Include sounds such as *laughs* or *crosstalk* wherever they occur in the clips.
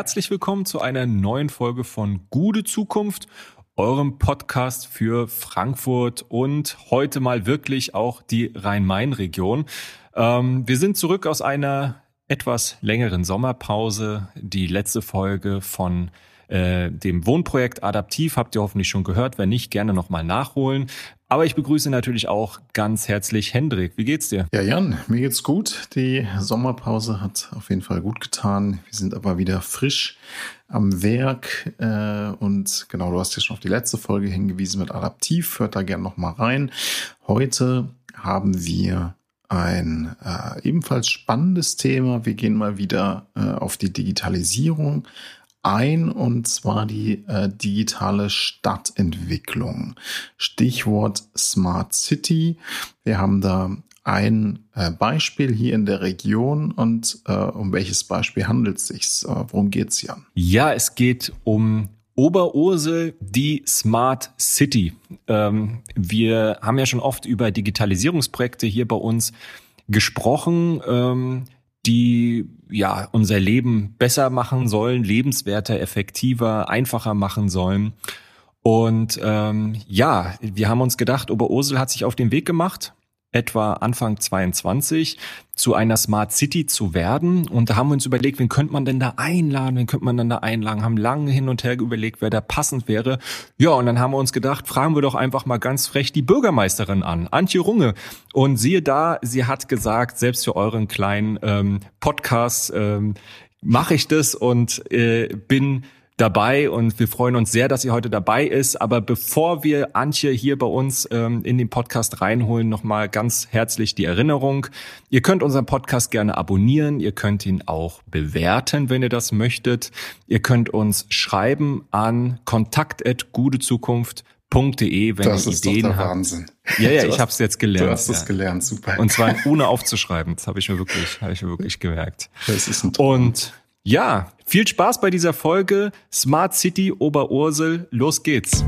Herzlich willkommen zu einer neuen Folge von Gute Zukunft, eurem Podcast für Frankfurt und heute mal wirklich auch die Rhein-Main-Region. Ähm, wir sind zurück aus einer etwas längeren Sommerpause. Die letzte Folge von äh, dem Wohnprojekt Adaptiv habt ihr hoffentlich schon gehört. Wenn nicht, gerne nochmal nachholen. Aber ich begrüße natürlich auch ganz herzlich Hendrik. Wie geht's dir? Ja, Jan, mir geht's gut. Die Sommerpause hat auf jeden Fall gut getan. Wir sind aber wieder frisch am Werk. Äh, und genau, du hast ja schon auf die letzte Folge hingewiesen mit Adaptiv. Hört da gerne nochmal rein. Heute haben wir ein äh, ebenfalls spannendes Thema. Wir gehen mal wieder äh, auf die Digitalisierung ein, und zwar die äh, digitale Stadtentwicklung. Stichwort Smart City. Wir haben da ein äh, Beispiel hier in der Region und äh, um welches Beispiel handelt es sich? Äh, worum geht es, Jan? Ja, es geht um Oberursel, die Smart City. Ähm, wir haben ja schon oft über Digitalisierungsprojekte hier bei uns gesprochen. Ähm, die ja unser Leben besser machen sollen, lebenswerter, effektiver, einfacher machen sollen. Und ähm, ja, wir haben uns gedacht, Oberursel hat sich auf den Weg gemacht, etwa Anfang 22 zu einer Smart City zu werden. Und da haben wir uns überlegt, wen könnte man denn da einladen, wen könnte man denn da einladen, haben lange hin und her überlegt, wer da passend wäre. Ja, und dann haben wir uns gedacht, fragen wir doch einfach mal ganz frech die Bürgermeisterin an, Antje Runge. Und siehe da, sie hat gesagt, selbst für euren kleinen ähm, Podcast ähm, mache ich das und äh, bin dabei und wir freuen uns sehr, dass sie heute dabei ist. Aber bevor wir Antje hier bei uns ähm, in den Podcast reinholen, nochmal ganz herzlich die Erinnerung. Ihr könnt unseren Podcast gerne abonnieren. Ihr könnt ihn auch bewerten, wenn ihr das möchtet. Ihr könnt uns schreiben an kontakt.gutezukunft.de, wenn das ihr ist Ideen doch der habt. Wahnsinn. Ja, ja, ich habe es jetzt gelernt. Du hast es ja. gelernt, super. Und zwar ohne aufzuschreiben. Das habe ich mir wirklich, habe ich mir wirklich gemerkt. das ist ein Traum. Und ja, viel Spaß bei dieser Folge. Smart City Oberursel, los geht's.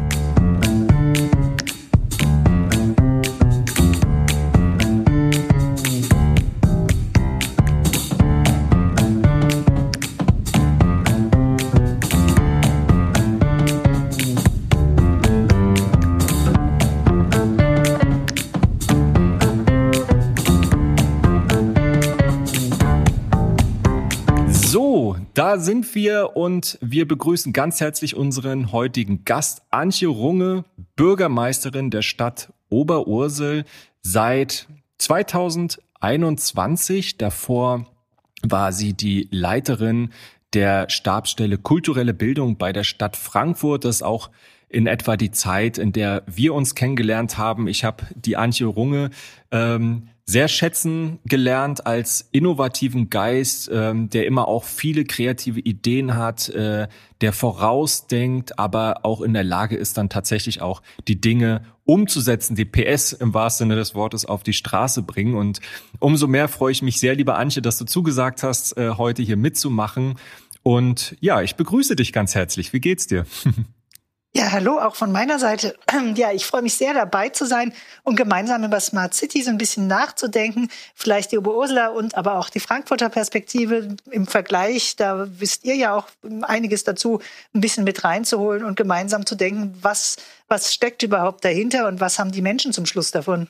Da sind wir und wir begrüßen ganz herzlich unseren heutigen Gast, Antje Runge, Bürgermeisterin der Stadt Oberursel seit 2021. Davor war sie die Leiterin der Stabsstelle kulturelle Bildung bei der Stadt Frankfurt. Das auch in etwa die Zeit, in der wir uns kennengelernt haben. Ich habe die Antje Runge ähm, sehr schätzen gelernt als innovativen Geist, ähm, der immer auch viele kreative Ideen hat, äh, der vorausdenkt, aber auch in der Lage ist, dann tatsächlich auch die Dinge umzusetzen, die PS im wahrsten Sinne des Wortes auf die Straße bringen. Und umso mehr freue ich mich sehr, liebe Antje, dass du zugesagt hast, äh, heute hier mitzumachen. Und ja, ich begrüße dich ganz herzlich. Wie geht's dir? *laughs* Ja, hallo, auch von meiner Seite. *clears throat* Ja, ich freue mich sehr, dabei zu sein und gemeinsam über Smart City so ein bisschen nachzudenken. Vielleicht die Oberursula und aber auch die Frankfurter Perspektive im Vergleich. Da wisst ihr ja auch einiges dazu, ein bisschen mit reinzuholen und gemeinsam zu denken, was, was steckt überhaupt dahinter und was haben die Menschen zum Schluss davon.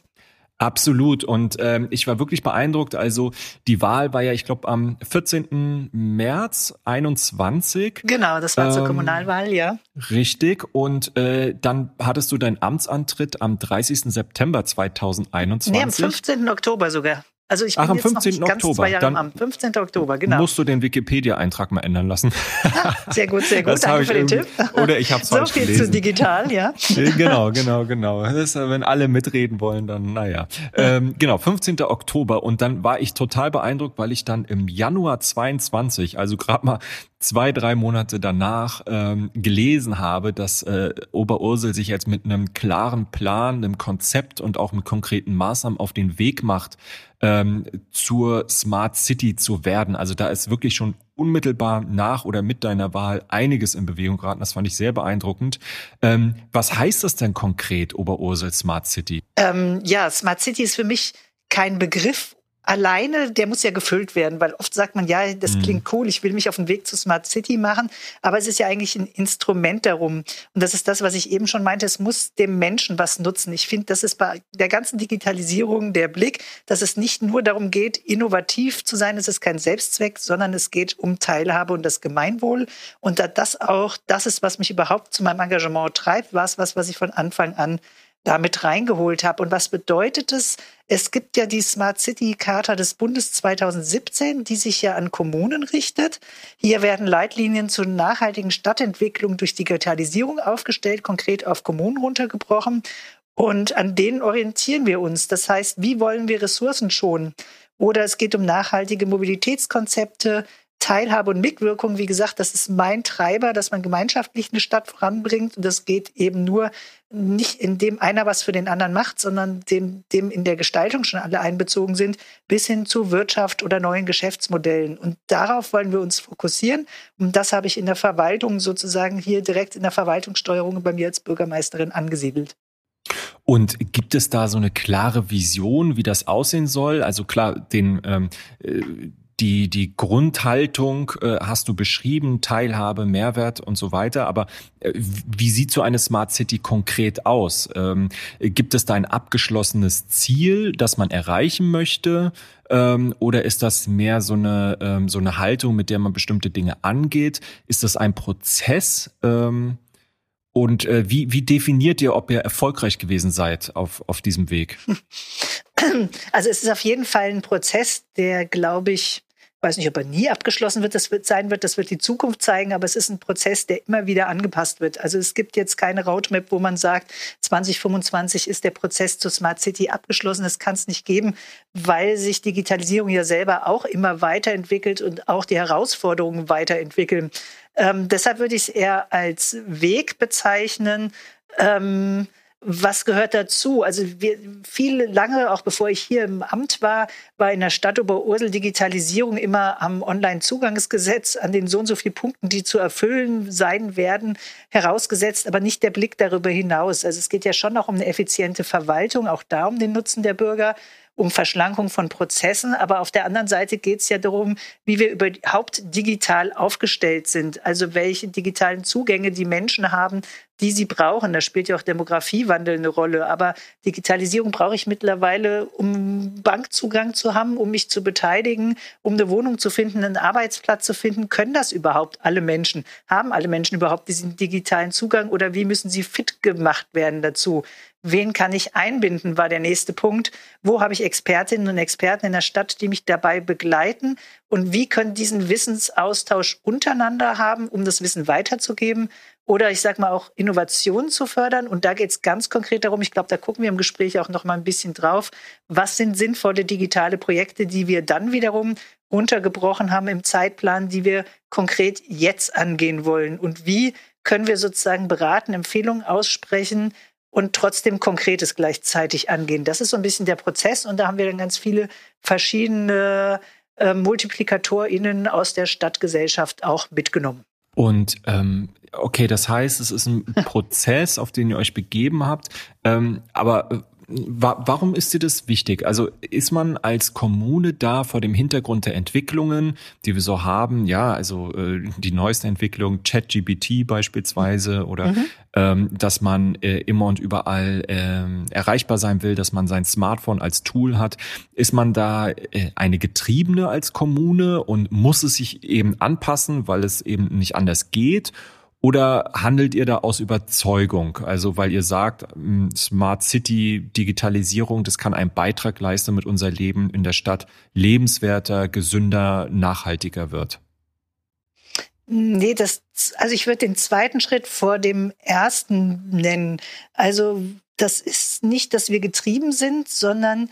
Absolut. Und ähm, ich war wirklich beeindruckt. Also die Wahl war ja, ich glaube, am 14. März 21. Genau, das war zur Ähm, Kommunalwahl, ja. Richtig. Und äh, dann hattest du deinen Amtsantritt am 30. September 2021. Nee, am 15. Oktober sogar. Also ich bin Ach, am jetzt noch 15. nicht ganz Oktober. zwei Jahre Dann am 15. Oktober, genau. Musst du den Wikipedia-Eintrag mal ändern lassen. *laughs* Sehr gut, sehr gut. Das habe Danke ich für den Tipp. oder ich hab's So falsch viel zu gelesen. digital, ja. genau, genau, genau. Das ist, äh, wenn alle mitreden wollen, dann naja. Ähm, genau, 15. Oktober. Und dann war ich total beeindruckt, weil ich dann im Januar 22, also gerade mal zwei, drei Monate danach, ähm, gelesen habe, dass äh, Oberursel sich jetzt mit einem klaren Plan, einem Konzept und auch mit konkreten Maßnahmen auf den Weg macht, ähm, zur Smart City zu werden. Also da ist wirklich schon unmittelbar nach oder mit deiner Wahl einiges in Bewegung geraten. Das fand ich sehr beeindruckend. Ähm, was heißt das denn konkret, Oberursel Smart City? Ähm, ja, Smart City ist für mich kein Begriff alleine, der muss ja gefüllt werden, weil oft sagt man, ja, das mhm. klingt cool, ich will mich auf den Weg zu Smart City machen, aber es ist ja eigentlich ein Instrument darum. Und das ist das, was ich eben schon meinte, es muss dem Menschen was nutzen. Ich finde, das ist bei der ganzen Digitalisierung der Blick, dass es nicht nur darum geht, innovativ zu sein, es ist kein Selbstzweck, sondern es geht um Teilhabe und das Gemeinwohl. Und da das auch das ist, was mich überhaupt zu meinem Engagement treibt, war es was, was ich von Anfang an damit reingeholt habe. Und was bedeutet es? Es gibt ja die Smart City Charta des Bundes 2017, die sich ja an Kommunen richtet. Hier werden Leitlinien zur nachhaltigen Stadtentwicklung durch Digitalisierung aufgestellt, konkret auf Kommunen runtergebrochen. Und an denen orientieren wir uns. Das heißt, wie wollen wir Ressourcen schonen? Oder es geht um nachhaltige Mobilitätskonzepte, Teilhabe und Mitwirkung, wie gesagt, das ist mein Treiber, dass man gemeinschaftlich eine Stadt voranbringt. Und das geht eben nur nicht, indem einer was für den anderen macht, sondern dem, dem in der Gestaltung schon alle einbezogen sind, bis hin zu Wirtschaft oder neuen Geschäftsmodellen. Und darauf wollen wir uns fokussieren. Und das habe ich in der Verwaltung sozusagen hier direkt in der Verwaltungssteuerung bei mir als Bürgermeisterin angesiedelt. Und gibt es da so eine klare Vision, wie das aussehen soll? Also klar, den ähm, äh, die, die Grundhaltung äh, hast du beschrieben, Teilhabe, Mehrwert und so weiter. Aber äh, wie sieht so eine Smart City konkret aus? Ähm, gibt es da ein abgeschlossenes Ziel, das man erreichen möchte? Ähm, oder ist das mehr so eine, ähm, so eine Haltung, mit der man bestimmte Dinge angeht? Ist das ein Prozess? Ähm, und äh, wie, wie definiert ihr, ob ihr erfolgreich gewesen seid auf, auf diesem Weg? *clears throat* Also es ist auf jeden Fall ein Prozess, der, glaube ich, weiß nicht, ob er nie abgeschlossen wird, das wird sein wird, das wird die Zukunft zeigen, aber es ist ein Prozess, der immer wieder angepasst wird. Also es gibt jetzt keine Roadmap, wo man sagt, 2025 ist der Prozess zur Smart City abgeschlossen. Das kann es nicht geben, weil sich Digitalisierung ja selber auch immer weiterentwickelt und auch die Herausforderungen weiterentwickeln. Ähm, deshalb würde ich es eher als Weg bezeichnen. Ähm, was gehört dazu? Also wir, viel lange, auch bevor ich hier im Amt war, war in der Stadt Oberursel Digitalisierung immer am Online-Zugangsgesetz, an den so und so vielen Punkten, die zu erfüllen sein werden, herausgesetzt, aber nicht der Blick darüber hinaus. Also es geht ja schon noch um eine effiziente Verwaltung, auch da um den Nutzen der Bürger um Verschlankung von Prozessen, aber auf der anderen Seite geht es ja darum, wie wir überhaupt digital aufgestellt sind, also welche digitalen Zugänge die Menschen haben, die sie brauchen. Da spielt ja auch Demografiewandel eine Rolle. Aber Digitalisierung brauche ich mittlerweile, um Bankzugang zu haben, um mich zu beteiligen, um eine Wohnung zu finden, einen Arbeitsplatz zu finden. Können das überhaupt alle Menschen? Haben alle Menschen überhaupt diesen digitalen Zugang oder wie müssen sie fit gemacht werden dazu? Wen kann ich einbinden, war der nächste Punkt. Wo habe ich Expertinnen und Experten in der Stadt, die mich dabei begleiten? Und wie können diesen Wissensaustausch untereinander haben, um das Wissen weiterzugeben? Oder ich sage mal auch Innovationen zu fördern. Und da geht es ganz konkret darum, ich glaube, da gucken wir im Gespräch auch noch mal ein bisschen drauf. Was sind sinnvolle digitale Projekte, die wir dann wiederum untergebrochen haben im Zeitplan, die wir konkret jetzt angehen wollen? Und wie können wir sozusagen beraten, Empfehlungen aussprechen, und trotzdem Konkretes gleichzeitig angehen. Das ist so ein bisschen der Prozess und da haben wir dann ganz viele verschiedene äh, MultiplikatorInnen aus der Stadtgesellschaft auch mitgenommen. Und ähm, okay, das heißt, es ist ein *laughs* Prozess, auf den ihr euch begeben habt. Ähm, aber äh, Warum ist dir das wichtig? Also ist man als Kommune da vor dem Hintergrund der Entwicklungen, die wir so haben, ja, also äh, die neueste Entwicklung, ChatGPT beispielsweise, oder mhm. ähm, dass man äh, immer und überall äh, erreichbar sein will, dass man sein Smartphone als Tool hat. Ist man da äh, eine Getriebene als Kommune und muss es sich eben anpassen, weil es eben nicht anders geht? Oder handelt ihr da aus Überzeugung? Also weil ihr sagt, hm, Smart City, Digitalisierung, das kann einen Beitrag leisten, damit unser Leben in der Stadt lebenswerter, gesünder, nachhaltiger wird. Nee, das, also ich würde den zweiten Schritt vor dem ersten nennen. Also das ist nicht, dass wir getrieben sind, sondern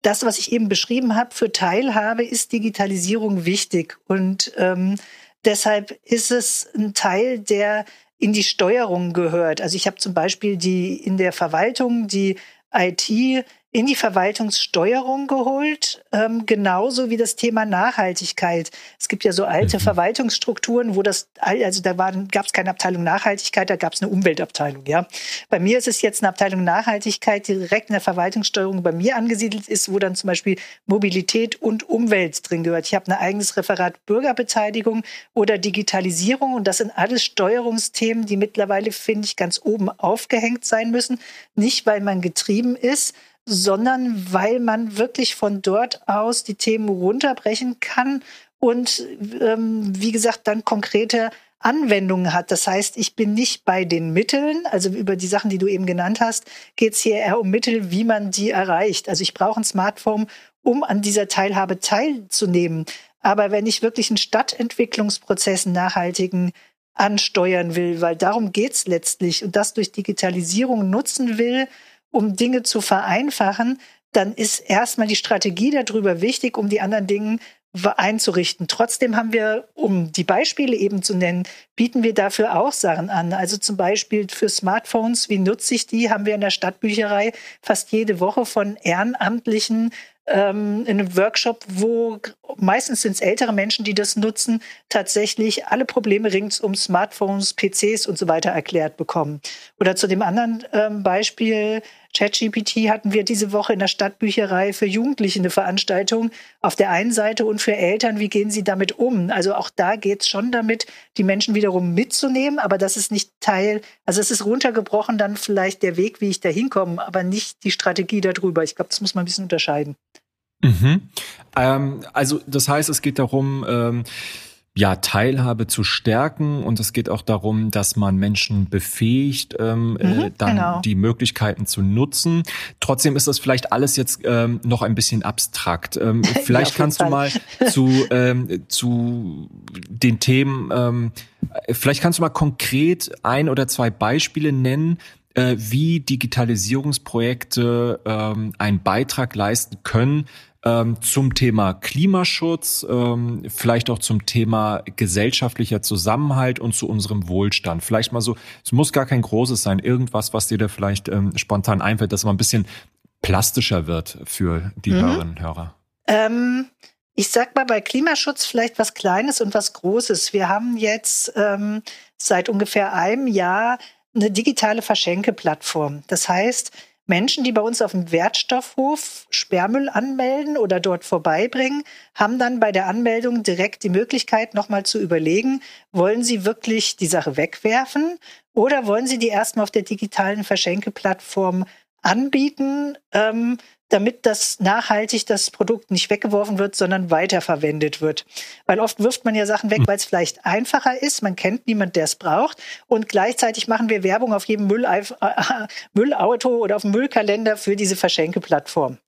das, was ich eben beschrieben habe, für Teilhabe ist Digitalisierung wichtig. Und ähm, Deshalb ist es ein Teil, der in die Steuerung gehört. Also ich habe zum Beispiel die in der Verwaltung die IT in die Verwaltungssteuerung geholt, ähm, genauso wie das Thema Nachhaltigkeit. Es gibt ja so alte mhm. Verwaltungsstrukturen, wo das, also da gab es keine Abteilung Nachhaltigkeit, da gab es eine Umweltabteilung. Ja, bei mir ist es jetzt eine Abteilung Nachhaltigkeit, die direkt in der Verwaltungssteuerung bei mir angesiedelt ist, wo dann zum Beispiel Mobilität und Umwelt drin gehört. Ich habe ein eigenes Referat Bürgerbeteiligung oder Digitalisierung und das sind alles Steuerungsthemen, die mittlerweile finde ich ganz oben aufgehängt sein müssen, nicht weil man getrieben ist, sondern weil man wirklich von dort aus die Themen runterbrechen kann und ähm, wie gesagt dann konkrete Anwendungen hat. Das heißt, ich bin nicht bei den Mitteln, also über die Sachen, die du eben genannt hast, geht es hier eher um Mittel, wie man die erreicht. Also ich brauche ein Smartphone, um an dieser Teilhabe teilzunehmen. Aber wenn ich wirklich einen Stadtentwicklungsprozess nachhaltigen ansteuern will, weil darum geht's letztlich und das durch Digitalisierung nutzen will, um Dinge zu vereinfachen, dann ist erstmal die Strategie darüber wichtig, um die anderen Dinge einzurichten. Trotzdem haben wir, um die Beispiele eben zu nennen, bieten wir dafür auch Sachen an. Also zum Beispiel für Smartphones, wie nutze ich die, haben wir in der Stadtbücherei fast jede Woche von Ehrenamtlichen ähm, in einem Workshop, wo meistens sind es ältere Menschen, die das nutzen, tatsächlich alle Probleme rings um Smartphones, PCs und so weiter erklärt bekommen. Oder zu dem anderen ähm, Beispiel, ChatGPT hatten wir diese Woche in der Stadtbücherei für Jugendliche eine Veranstaltung auf der einen Seite und für Eltern, wie gehen sie damit um? Also auch da geht es schon damit, die Menschen wiederum mitzunehmen, aber das ist nicht Teil, also es ist runtergebrochen dann vielleicht der Weg, wie ich da hinkomme, aber nicht die Strategie darüber. Ich glaube, das muss man ein bisschen unterscheiden. Mhm. Ähm, also das heißt, es geht darum, ähm, ja, Teilhabe zu stärken und es geht auch darum, dass man Menschen befähigt, ähm, äh, mhm, äh, dann genau. die Möglichkeiten zu nutzen. Trotzdem ist das vielleicht alles jetzt ähm, noch ein bisschen abstrakt. Ähm, *laughs* vielleicht ja, kannst du mal *laughs* zu, ähm, zu den Themen, ähm, vielleicht kannst du mal konkret ein oder zwei Beispiele nennen, äh, wie Digitalisierungsprojekte ähm, einen Beitrag leisten können, ähm, zum Thema Klimaschutz, ähm, vielleicht auch zum Thema gesellschaftlicher Zusammenhalt und zu unserem Wohlstand. Vielleicht mal so, es muss gar kein großes sein, irgendwas, was dir da vielleicht ähm, spontan einfällt, dass man ein bisschen plastischer wird für die mhm. Hörerinnen und Hörer. Ähm, ich sag mal bei Klimaschutz vielleicht was Kleines und was Großes. Wir haben jetzt ähm, seit ungefähr einem Jahr eine digitale Verschenkeplattform. Das heißt, Menschen, die bei uns auf dem Wertstoffhof Sperrmüll anmelden oder dort vorbeibringen, haben dann bei der Anmeldung direkt die Möglichkeit, nochmal zu überlegen, wollen sie wirklich die Sache wegwerfen oder wollen sie die erstmal auf der digitalen Verschenkeplattform anbieten, ähm, damit das nachhaltig das Produkt nicht weggeworfen wird, sondern weiterverwendet wird. Weil oft wirft man ja Sachen weg, hm. weil es vielleicht einfacher ist. Man kennt niemand, der es braucht. Und gleichzeitig machen wir Werbung auf jedem Mülleif *laughs* Müllauto oder auf dem Müllkalender für diese Verschenkeplattform.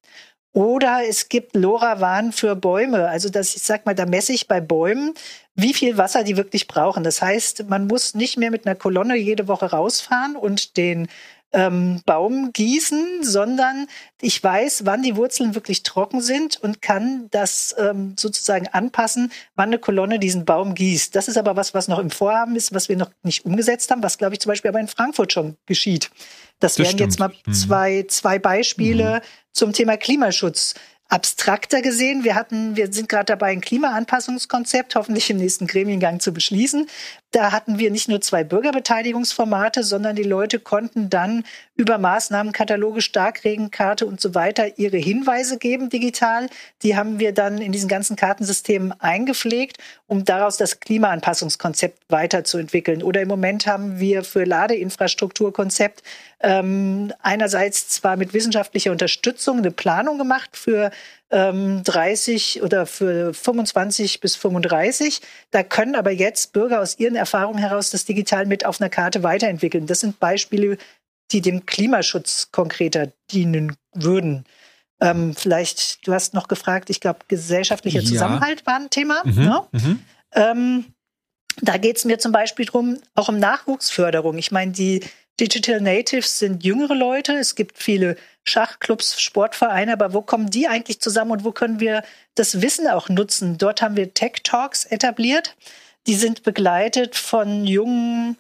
Oder es gibt LoRaWAN für Bäume. Also das, ich sag mal, da messe ich bei Bäumen, wie viel Wasser die wirklich brauchen. Das heißt, man muss nicht mehr mit einer Kolonne jede Woche rausfahren und den ähm, Baum gießen, sondern ich weiß, wann die Wurzeln wirklich trocken sind und kann das ähm, sozusagen anpassen, wann eine Kolonne diesen Baum gießt. Das ist aber was, was noch im Vorhaben ist, was wir noch nicht umgesetzt haben, was glaube ich zum Beispiel aber in Frankfurt schon geschieht. Das, das wären stimmt. jetzt mal mhm. zwei, zwei Beispiele mhm. zum Thema Klimaschutz abstrakter gesehen. Wir hatten, wir sind gerade dabei, ein Klimaanpassungskonzept hoffentlich im nächsten Gremiengang zu beschließen. Da hatten wir nicht nur zwei Bürgerbeteiligungsformate, sondern die Leute konnten dann über Maßnahmenkataloge, Starkregenkarte und so weiter ihre Hinweise geben digital. Die haben wir dann in diesen ganzen Kartensystemen eingepflegt, um daraus das Klimaanpassungskonzept weiterzuentwickeln. Oder im Moment haben wir für Ladeinfrastrukturkonzept ähm, einerseits zwar mit wissenschaftlicher Unterstützung eine Planung gemacht für ähm, 30 oder für 25 bis 35. Da können aber jetzt Bürger aus ihren Erfahrungen heraus das digital mit auf einer Karte weiterentwickeln. Das sind Beispiele, die dem Klimaschutz konkreter dienen würden. Ähm, vielleicht, du hast noch gefragt, ich glaube, gesellschaftlicher ja. Zusammenhalt war ein Thema. Mhm, ne? mhm. Ähm, da geht es mir zum Beispiel drum, auch um Nachwuchsförderung. Ich meine, die Digital Natives sind jüngere Leute. Es gibt viele Schachclubs, Sportvereine, aber wo kommen die eigentlich zusammen und wo können wir das Wissen auch nutzen? Dort haben wir Tech Talks etabliert. Die sind begleitet von jungen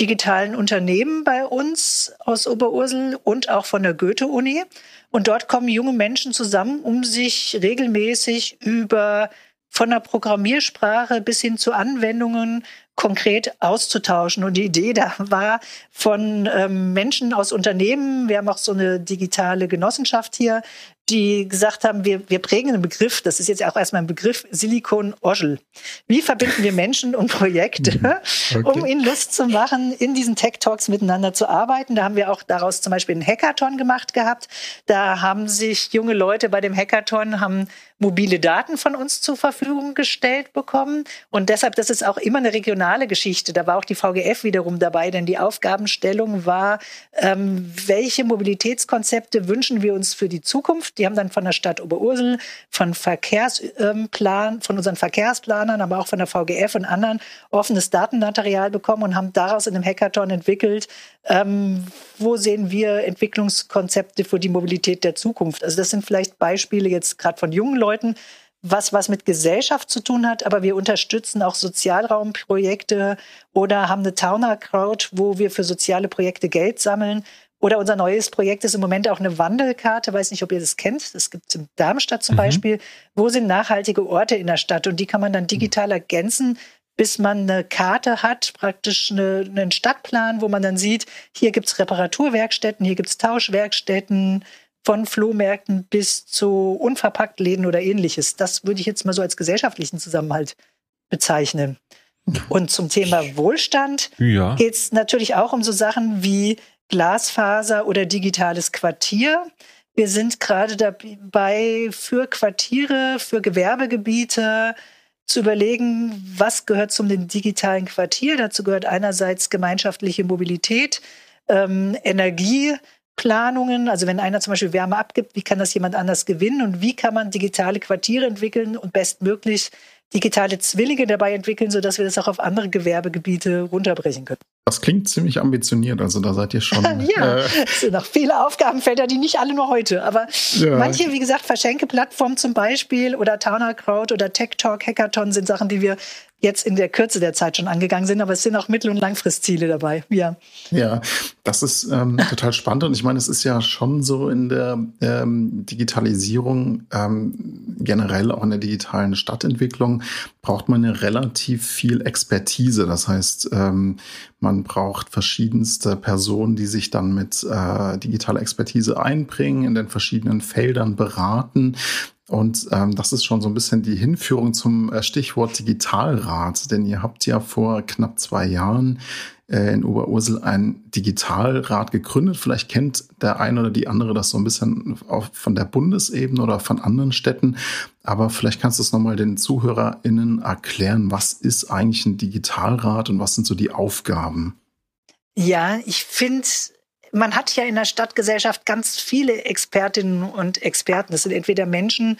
digitalen Unternehmen bei uns aus Oberursel und auch von der Goethe-Uni. Und dort kommen junge Menschen zusammen, um sich regelmäßig über von der Programmiersprache bis hin zu Anwendungen konkret auszutauschen. Und die Idee da war von ähm, Menschen aus Unternehmen, wir haben auch so eine digitale Genossenschaft hier, die gesagt haben, wir, wir prägen einen Begriff, das ist jetzt auch erstmal ein Begriff, Silicon Oschel. Wie verbinden wir Menschen und Projekte, okay. um ihnen Lust zu machen, in diesen Tech Talks miteinander zu arbeiten? Da haben wir auch daraus zum Beispiel einen Hackathon gemacht gehabt. Da haben sich junge Leute bei dem Hackathon, haben mobile Daten von uns zur Verfügung gestellt bekommen. Und deshalb, das ist auch immer eine regionale Geschichte. Da war auch die VGF wiederum dabei, denn die Aufgabenstellung war, ähm, welche Mobilitätskonzepte wünschen wir uns für die Zukunft? Die haben dann von der Stadt Oberursel, von Verkehrsplan, ähm, von unseren Verkehrsplanern, aber auch von der VGF und anderen offenes Datenmaterial bekommen und haben daraus in einem Hackathon entwickelt, ähm, wo sehen wir Entwicklungskonzepte für die Mobilität der Zukunft. Also das sind vielleicht Beispiele jetzt gerade von jungen Leuten, was was mit Gesellschaft zu tun hat, aber wir unterstützen auch Sozialraumprojekte oder haben eine Towner Crowd, wo wir für soziale Projekte Geld sammeln. Oder unser neues Projekt ist im Moment auch eine Wandelkarte, weiß nicht, ob ihr das kennt. Das gibt es in Darmstadt zum mhm. Beispiel. Wo sind nachhaltige Orte in der Stadt? Und die kann man dann digital ergänzen, bis man eine Karte hat, praktisch eine, einen Stadtplan, wo man dann sieht, hier gibt es Reparaturwerkstätten, hier gibt es Tauschwerkstätten, von Flohmärkten bis zu Unverpacktläden oder ähnliches. Das würde ich jetzt mal so als gesellschaftlichen Zusammenhalt bezeichnen. *laughs* Und zum Thema Wohlstand ja. geht es natürlich auch um so Sachen wie Glasfaser oder digitales Quartier. Wir sind gerade dabei, für Quartiere, für Gewerbegebiete zu überlegen, was gehört zum digitalen Quartier. Dazu gehört einerseits gemeinschaftliche Mobilität, ähm, Energie, Planungen, also wenn einer zum Beispiel Wärme abgibt, wie kann das jemand anders gewinnen und wie kann man digitale Quartiere entwickeln und bestmöglich digitale Zwillinge dabei entwickeln, sodass wir das auch auf andere Gewerbegebiete runterbrechen können. Das klingt ziemlich ambitioniert, also da seid ihr schon. *laughs* ja, äh, es sind noch viele Aufgabenfelder, die nicht alle nur heute, aber ja. manche, wie gesagt, Verschenke-Plattformen zum Beispiel oder Towner Crowd oder Tech Talk Hackathon sind Sachen, die wir jetzt in der Kürze der Zeit schon angegangen sind, aber es sind auch Mittel- und Langfristziele dabei. Ja, ja das ist ähm, *laughs* total spannend und ich meine, es ist ja schon so in der ähm, Digitalisierung, ähm, generell auch in der digitalen Stadtentwicklung, braucht man ja relativ viel Expertise. Das heißt, ähm, man braucht verschiedenste Personen, die sich dann mit äh, digitaler Expertise einbringen, in den verschiedenen Feldern beraten. Und ähm, das ist schon so ein bisschen die Hinführung zum äh, Stichwort Digitalrat, denn ihr habt ja vor knapp zwei Jahren äh, in Oberursel ein Digitalrat gegründet. Vielleicht kennt der eine oder die andere das so ein bisschen auch von der Bundesebene oder von anderen Städten. Aber vielleicht kannst du es nochmal den ZuhörerInnen erklären, was ist eigentlich ein Digitalrat und was sind so die Aufgaben? Ja, ich finde man hat ja in der Stadtgesellschaft ganz viele Expertinnen und Experten. Das sind entweder Menschen,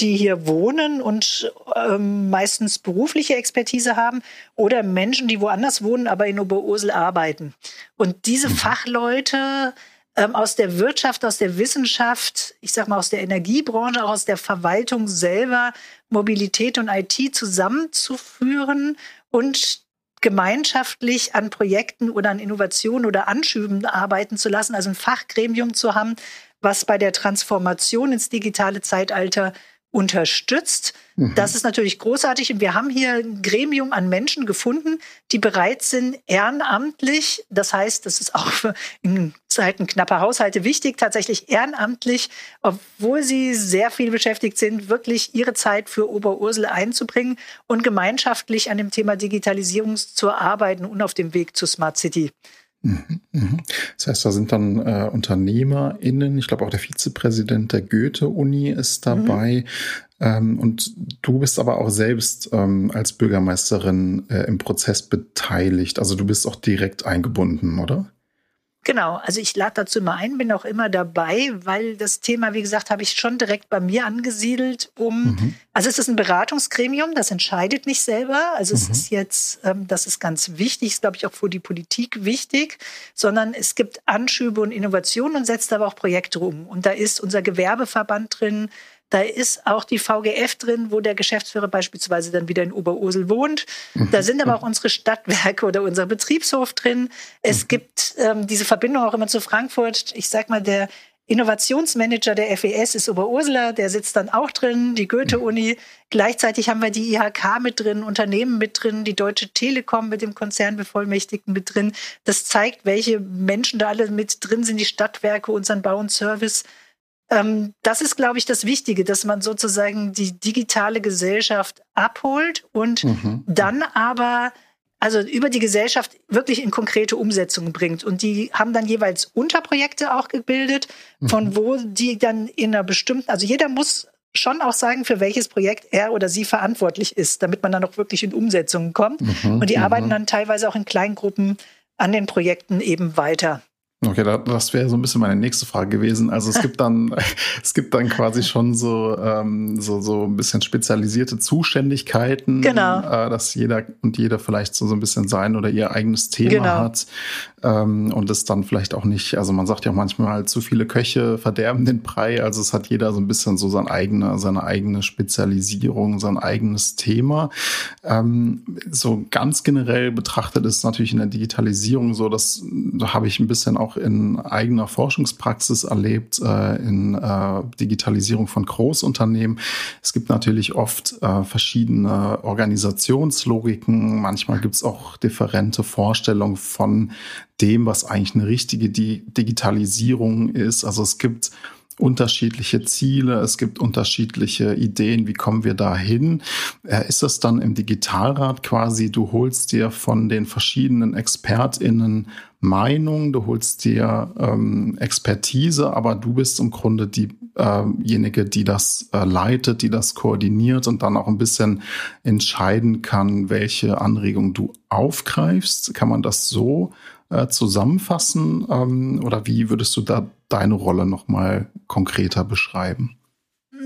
die hier wohnen und ähm, meistens berufliche Expertise haben oder Menschen, die woanders wohnen, aber in Oberursel arbeiten. Und diese mhm. Fachleute ähm, aus der Wirtschaft, aus der Wissenschaft, ich sag mal aus der Energiebranche, auch aus der Verwaltung selber, Mobilität und IT zusammenzuführen und gemeinschaftlich an Projekten oder an Innovationen oder Anschüben arbeiten zu lassen, also ein Fachgremium zu haben, was bei der Transformation ins digitale Zeitalter unterstützt. Mhm. Das ist natürlich großartig. Und wir haben hier ein Gremium an Menschen gefunden, die bereit sind, ehrenamtlich, das heißt, das ist auch *laughs* in Zeiten knapper Haushalte wichtig, tatsächlich ehrenamtlich, obwohl sie sehr viel beschäftigt sind, wirklich ihre Zeit für Oberursel einzubringen und gemeinschaftlich an dem Thema Digitalisierung zu arbeiten und auf dem Weg zur Smart City. Mhm, mhm. Das heißt, da sind dann äh, UnternehmerInnen, ich glaube auch der Vizepräsident der Goethe-Uni ist dabei. Mhm. Ähm, und du bist aber auch selbst ähm, als Bürgermeisterin äh, im Prozess beteiligt. Also du bist auch direkt eingebunden, oder? Genau, also ich lade dazu immer ein, bin auch immer dabei, weil das Thema, wie gesagt, habe ich schon direkt bei mir angesiedelt, um, mhm. also es ist ein Beratungsgremium, das entscheidet nicht selber. Also mhm. es ist jetzt, ähm, das ist ganz wichtig, ist glaube ich auch für die Politik wichtig, sondern es gibt Anschübe und Innovationen und setzt aber auch Projekte um. Und da ist unser Gewerbeverband drin, Da ist auch die VGF drin, wo der Geschäftsführer beispielsweise dann wieder in Oberursel wohnt. Da sind aber auch unsere Stadtwerke oder unser Betriebshof drin. Es gibt ähm, diese Verbindung auch immer zu Frankfurt. Ich sag mal, der Innovationsmanager der FES ist Oberursula, der sitzt dann auch drin, die Goethe-Uni. Gleichzeitig haben wir die IHK mit drin, Unternehmen mit drin, die Deutsche Telekom mit dem Konzernbevollmächtigten mit drin. Das zeigt, welche Menschen da alle mit drin sind, die Stadtwerke, unseren Bau und Service. Ähm, das ist, glaube ich, das Wichtige, dass man sozusagen die digitale Gesellschaft abholt und mhm. dann aber also über die Gesellschaft wirklich in konkrete Umsetzungen bringt. Und die haben dann jeweils Unterprojekte auch gebildet, von mhm. wo die dann in einer bestimmten, also jeder muss schon auch sagen, für welches Projekt er oder sie verantwortlich ist, damit man dann auch wirklich in Umsetzungen kommt. Mhm, und die arbeiten mhm. dann teilweise auch in Kleingruppen an den Projekten eben weiter. Okay, das wäre so ein bisschen meine nächste Frage gewesen. Also es gibt dann, *laughs* es gibt dann quasi schon so, ähm, so, so ein bisschen spezialisierte Zuständigkeiten, genau. äh, dass jeder und jeder vielleicht so, so ein bisschen sein oder ihr eigenes Thema genau. hat. Ähm, und es dann vielleicht auch nicht, also man sagt ja auch manchmal halt, zu viele Köche verderben den Brei. Also es hat jeder so ein bisschen so sein eigener, seine eigene Spezialisierung, sein eigenes Thema. Ähm, so ganz generell betrachtet ist natürlich in der Digitalisierung so, dass da habe ich ein bisschen auch in eigener Forschungspraxis erlebt, äh, in äh, Digitalisierung von Großunternehmen. Es gibt natürlich oft äh, verschiedene Organisationslogiken. Manchmal gibt es auch differente Vorstellungen von dem, was eigentlich eine richtige Digitalisierung ist. Also es gibt unterschiedliche Ziele, es gibt unterschiedliche Ideen, wie kommen wir da hin. Äh, ist das dann im Digitalrat quasi, du holst dir von den verschiedenen ExpertInnen Meinung, du holst dir ähm, Expertise, aber du bist im Grunde diejenige, äh die das äh, leitet, die das koordiniert und dann auch ein bisschen entscheiden kann, welche Anregungen du aufgreifst. Kann man das so äh, zusammenfassen? Ähm, oder wie würdest du da deine Rolle nochmal konkreter beschreiben?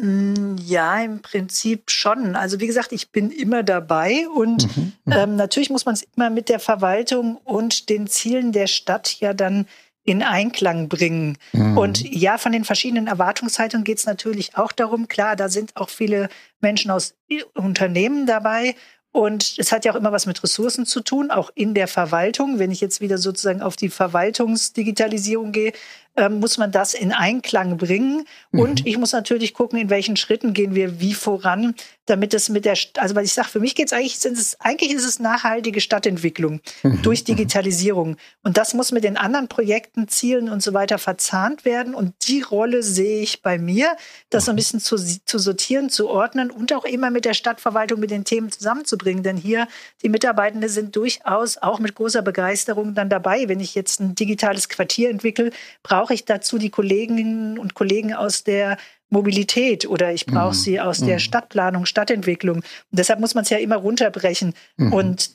Mm, ja, im Prinzip schon. Also wie gesagt, ich bin immer dabei und mhm, mhm. ähm, natürlich muss man es immer mit der Verwaltung und den Zielen der Stadt ja dann in Einklang bringen. Mhm. Und ja, von den verschiedenen Erwartungshaltungen geht es natürlich auch darum, klar, da sind auch viele Menschen aus Unternehmen dabei und es hat ja auch immer was mit Ressourcen zu tun, auch in der Verwaltung. Wenn ich jetzt wieder sozusagen auf die Verwaltungsdigitalisierung gehe, ähm, muss man das in Einklang bringen. Mhm. Und ich muss natürlich gucken, in welchen Schritten gehen wir wie voran, damit es mit der, also weil ich sage, für mich geht es eigentlich, sind es, eigentlich ist es nachhaltige Stadtentwicklung mhm. durch Digitalisierung. Und das muss mit den anderen Projekten, Zielen und so weiter verzahnt werden. Und die Rolle sehe ich bei mir, das so ein bisschen zu, zu sortieren, zu ordnen und auch immer mit der Stadtverwaltung, mit den Themen zusammenzubringen. Denn hier, die Mitarbeitenden sind durchaus auch mit großer Begeisterung dann dabei. Wenn ich jetzt ein digitales Quartier entwickle, brauche ich dazu die Kolleginnen und Kollegen aus der Mobilität oder ich brauche mhm. sie aus mhm. der Stadtplanung, Stadtentwicklung. Und deshalb muss man es ja immer runterbrechen. Mhm. Und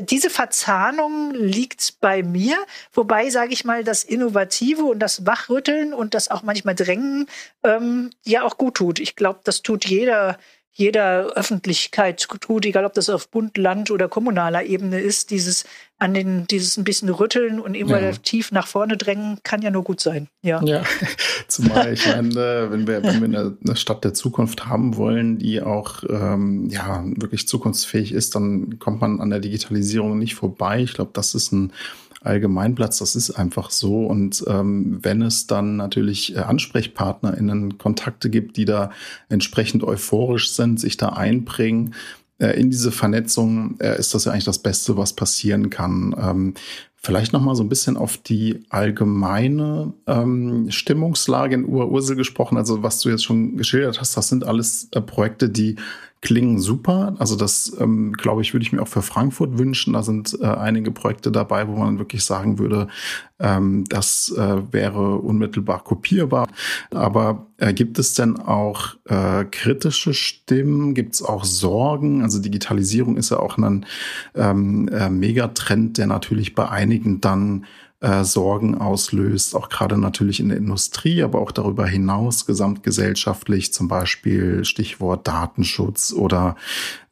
diese Verzahnung liegt bei mir, wobei, sage ich mal, das Innovative und das Wachrütteln und das auch manchmal Drängen ähm, ja auch gut tut. Ich glaube, das tut jeder, jeder Öffentlichkeit tut, egal ob das auf Bund, Land oder kommunaler Ebene ist, dieses an den, dieses ein bisschen rütteln und immer ja. tief nach vorne drängen, kann ja nur gut sein. Ja. ja. *laughs* Zumal ich meine, wenn wir, wenn wir eine, eine, Stadt der Zukunft haben wollen, die auch ähm, ja wirklich zukunftsfähig ist, dann kommt man an der Digitalisierung nicht vorbei. Ich glaube, das ist ein Allgemeinplatz, das ist einfach so. Und ähm, wenn es dann natürlich äh, AnsprechpartnerInnen Kontakte gibt, die da entsprechend euphorisch sind, sich da einbringen, äh, in diese Vernetzung äh, ist das ja eigentlich das Beste, was passieren kann. Ähm, vielleicht noch mal so ein bisschen auf die allgemeine ähm, Stimmungslage in Ursel gesprochen. Also was du jetzt schon geschildert hast, das sind alles äh, Projekte, die klingen super. Also das, ähm, glaube ich, würde ich mir auch für Frankfurt wünschen. Da sind äh, einige Projekte dabei, wo man wirklich sagen würde, ähm, das äh, wäre unmittelbar kopierbar. Aber äh, gibt es denn auch äh, kritische Stimmen? Gibt es auch Sorgen? Also Digitalisierung ist ja auch ein ähm, äh, Megatrend, der natürlich bei einigen dann äh, Sorgen auslöst, auch gerade natürlich in der Industrie, aber auch darüber hinaus gesamtgesellschaftlich, zum Beispiel Stichwort Datenschutz oder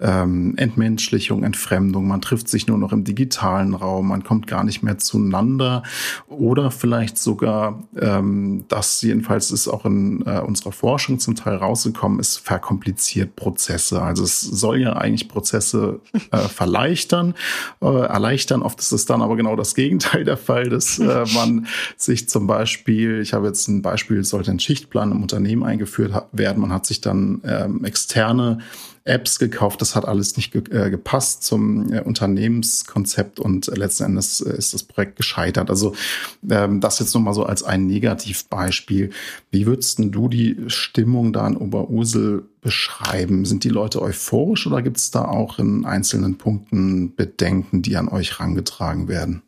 ähm, Entmenschlichung, Entfremdung. Man trifft sich nur noch im digitalen Raum, man kommt gar nicht mehr zueinander oder vielleicht sogar, ähm, das jedenfalls ist auch in äh, unserer Forschung zum Teil rausgekommen, ist verkompliziert Prozesse. Also es soll ja eigentlich Prozesse äh, *laughs* verleichtern, äh, erleichtern. Oft ist es dann aber genau das Gegenteil der Fall, dass äh, *laughs* man sich zum Beispiel, ich habe jetzt ein Beispiel, sollte ein Schichtplan im Unternehmen eingeführt werden, man hat sich dann ähm, externe Apps gekauft. Das hat alles nicht ge äh, gepasst zum äh, Unternehmenskonzept und letzten Endes äh, ist das Projekt gescheitert. Also ähm, das jetzt nur mal so als ein Negativbeispiel. Wie würdest du die Stimmung da in Oberursel beschreiben? Sind die Leute euphorisch oder gibt es da auch in einzelnen Punkten Bedenken, die an euch herangetragen werden?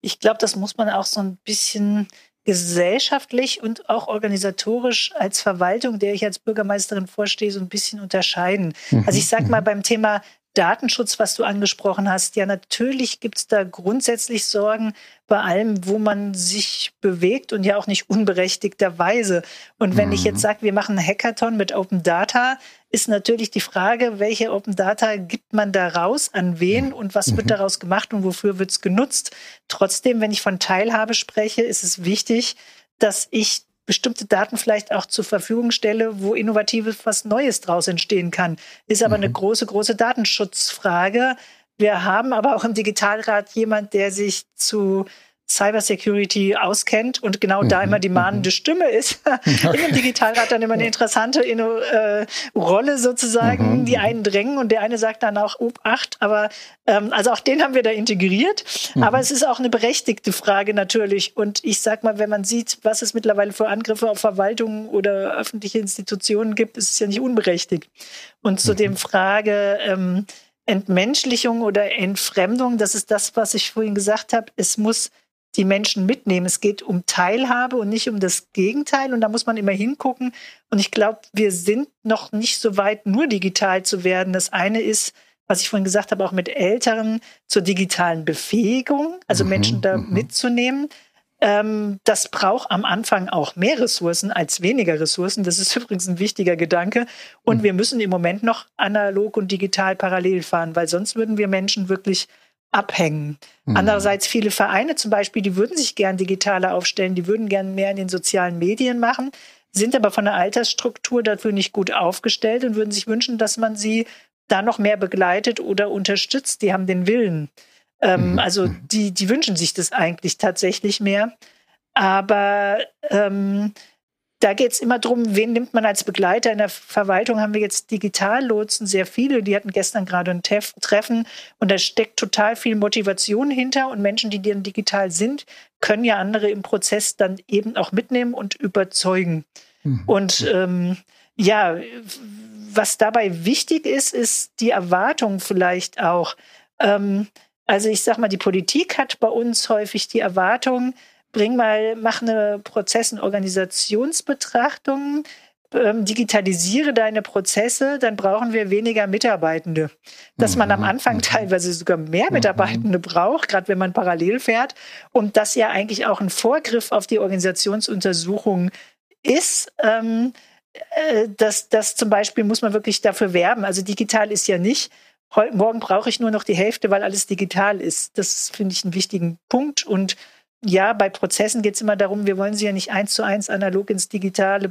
Ich glaube, das muss man auch so ein bisschen gesellschaftlich und auch organisatorisch als Verwaltung, der ich als Bürgermeisterin vorstehe, so ein bisschen unterscheiden. Also ich sage mal mhm. beim Thema Datenschutz, was du angesprochen hast, ja, natürlich gibt es da grundsätzlich Sorgen bei allem, wo man sich bewegt und ja auch nicht unberechtigterweise. Und wenn mhm. ich jetzt mhm. sage, wir machen einen Hackathon mit Open Data, ist natürlich die Frage, welche Open Data gibt man da raus, an wen und was wird mhm. daraus gemacht und wofür wird es genutzt. Trotzdem, wenn ich von Teilhabe spreche, ist es wichtig, dass ich bestimmte Daten vielleicht auch zur Verfügung stelle, wo innovatives was Neues draus entstehen kann. Ist aber mhm. eine große, große Datenschutzfrage. Wir haben aber auch im Digitalrat jemand, der sich zu Cybersecurity auskennt und genau mhm. da immer die mahnende mhm. Stimme ist. *laughs* *laughs* Okay. In dem Digitalrat dann immer eine interessante äh, Rolle sozusagen. Mhm. Die einen drängen und der eine sagt dann auch Obacht. Aber ähm, also auch den haben wir da integriert. Mhm. Aber es ist auch eine berechtigte Frage natürlich. Und ich sag mal, wenn man sieht, was es mittlerweile für Angriffe auf Verwaltungen oder öffentliche Institutionen gibt, ist es ja nicht unberechtigt. Und zu mhm. dem Frage ähm, Entmenschlichung oder Entfremdung, das ist das, was ich vorhin gesagt habe. Es muss die Menschen mitnehmen. Es geht um Teilhabe und nicht um das Gegenteil. Und da muss man immer hingucken. Und ich glaube, wir sind noch nicht so weit, nur digital zu werden. Das eine ist, was ich vorhin gesagt habe, auch mit Älteren zur digitalen Befähigung, also mhm, Menschen da mhm. mitzunehmen. Ähm, das braucht am Anfang auch mehr Ressourcen als weniger Ressourcen. Das ist *laughs* übrigens ein wichtiger Gedanke. Und mhm. wir müssen im Moment noch analog und digital parallel fahren, weil sonst würden wir Menschen wirklich abhängen. Mhm. Andererseits viele Vereine zum Beispiel, die würden sich gern digitaler aufstellen, die würden gern mehr in den sozialen Medien machen, sind aber von der Altersstruktur dafür nicht gut aufgestellt und würden sich wünschen, dass man sie da noch mehr begleitet oder unterstützt. Die haben den Willen. Ähm, mhm. Also mhm. die, die wünschen sich das eigentlich tatsächlich mehr. Aber ähm, da geht es immer darum, wen nimmt man als Begleiter. In der Verwaltung haben wir jetzt Digitallotsen, sehr viele. Die hatten gestern gerade ein Tef Treffen und da steckt total viel Motivation hinter. Und Menschen, die dann digital sind, können ja andere im Prozess dann eben auch mitnehmen und überzeugen. Mhm. Und ähm, ja, was dabei wichtig ist, ist die Erwartung vielleicht auch. Ähm, also ich sag mal, die Politik hat bei uns häufig die Erwartung, bring mal, mach eine Prozess- und Organisationsbetrachtung, ähm, digitalisiere deine Prozesse, dann brauchen wir weniger Mitarbeitende. Dass man am mhm. Anfang mhm. teilweise sogar mehr mhm. Mitarbeitende braucht, gerade wenn man parallel fährt. Und das ja eigentlich auch ein Vorgriff auf die Organisationsuntersuchung ist. Ähm, äh, das, das zum Beispiel muss man wirklich dafür werben. Also digital ist ja nicht, heute, morgen brauche ich nur noch die Hälfte, weil alles digital ist. Das finde ich einen wichtigen Punkt. Und ja, bei Prozessen geht es immer darum, wir wollen sie ja nicht eins zu eins analog ins Digitale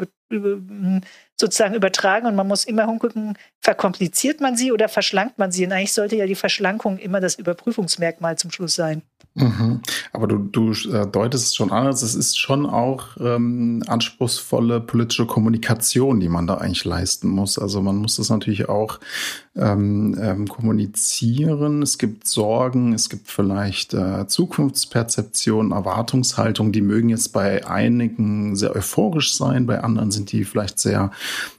sozusagen übertragen und man muss immer hingucken, verkompliziert man sie oder verschlankt man sie? Und eigentlich sollte ja die Verschlankung immer das Überprüfungsmerkmal zum Schluss sein. Mhm. Aber du, du äh, deutest es schon an, also es ist schon auch ähm, anspruchsvolle politische Kommunikation, die man da eigentlich leisten muss. Also man muss das natürlich auch ähm, ähm, kommunizieren. Es gibt Sorgen, es gibt vielleicht äh, Zukunftsperzeptionen, Erwartungshaltungen, die mögen jetzt bei einigen sehr euphorisch sein, bei anderen sind die vielleicht sehr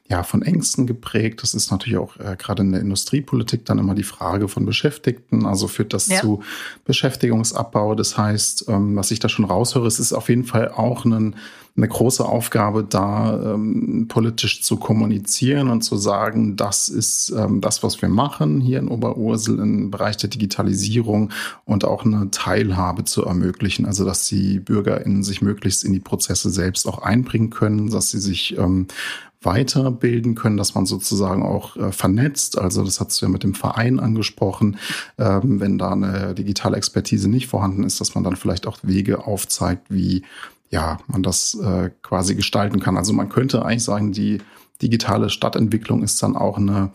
ja, von Ängsten geprägt. Das ist natürlich auch äh, gerade in der Industriepolitik dann immer die Frage von Beschäftigten. Also führt das ja. zu Beschäftigungsabbau. Das heißt, ähm, was ich da schon raushöre, es ist auf jeden Fall auch ein eine große Aufgabe, da ähm, politisch zu kommunizieren und zu sagen, das ist ähm, das, was wir machen hier in Oberursel im Bereich der Digitalisierung und auch eine Teilhabe zu ermöglichen. Also dass die BürgerInnen sich möglichst in die Prozesse selbst auch einbringen können, dass sie sich ähm, weiterbilden können, dass man sozusagen auch äh, vernetzt. Also das hast du ja mit dem Verein angesprochen. Ähm, wenn da eine digitale Expertise nicht vorhanden ist, dass man dann vielleicht auch Wege aufzeigt, wie ja man das äh, quasi gestalten kann. Also man könnte eigentlich sagen, die digitale Stadtentwicklung ist dann auch eine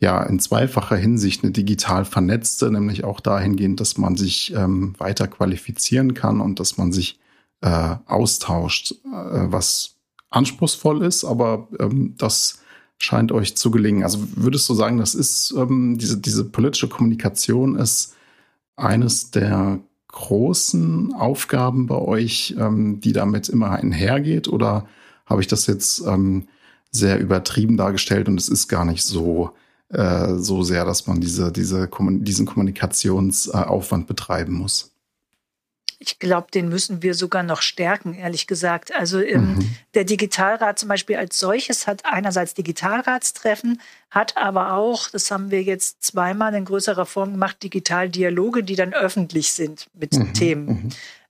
ja in zweifacher Hinsicht eine digital vernetzte, nämlich auch dahingehend, dass man sich ähm, weiter qualifizieren kann und dass man sich äh, austauscht, äh, was anspruchsvoll ist, aber ähm, das scheint euch zu gelingen. Also würdest du sagen, das ist ähm, diese, diese politische Kommunikation ist eines der großen Aufgaben bei euch, ähm, die damit immer einhergeht? Oder habe ich das jetzt ähm, sehr übertrieben dargestellt und es ist gar nicht so, äh, so sehr, dass man diese, diese, diesen Kommunikationsaufwand betreiben muss? Ich glaube, den müssen wir sogar noch stärken, ehrlich gesagt. Also ähm, mhm. der Digitalrat zum Beispiel als solches hat einerseits Digitalratstreffen, hat aber auch, das haben wir jetzt zweimal in größerer Form gemacht, Digitaldialoge, die dann öffentlich sind mit mhm. Themen. Mhm.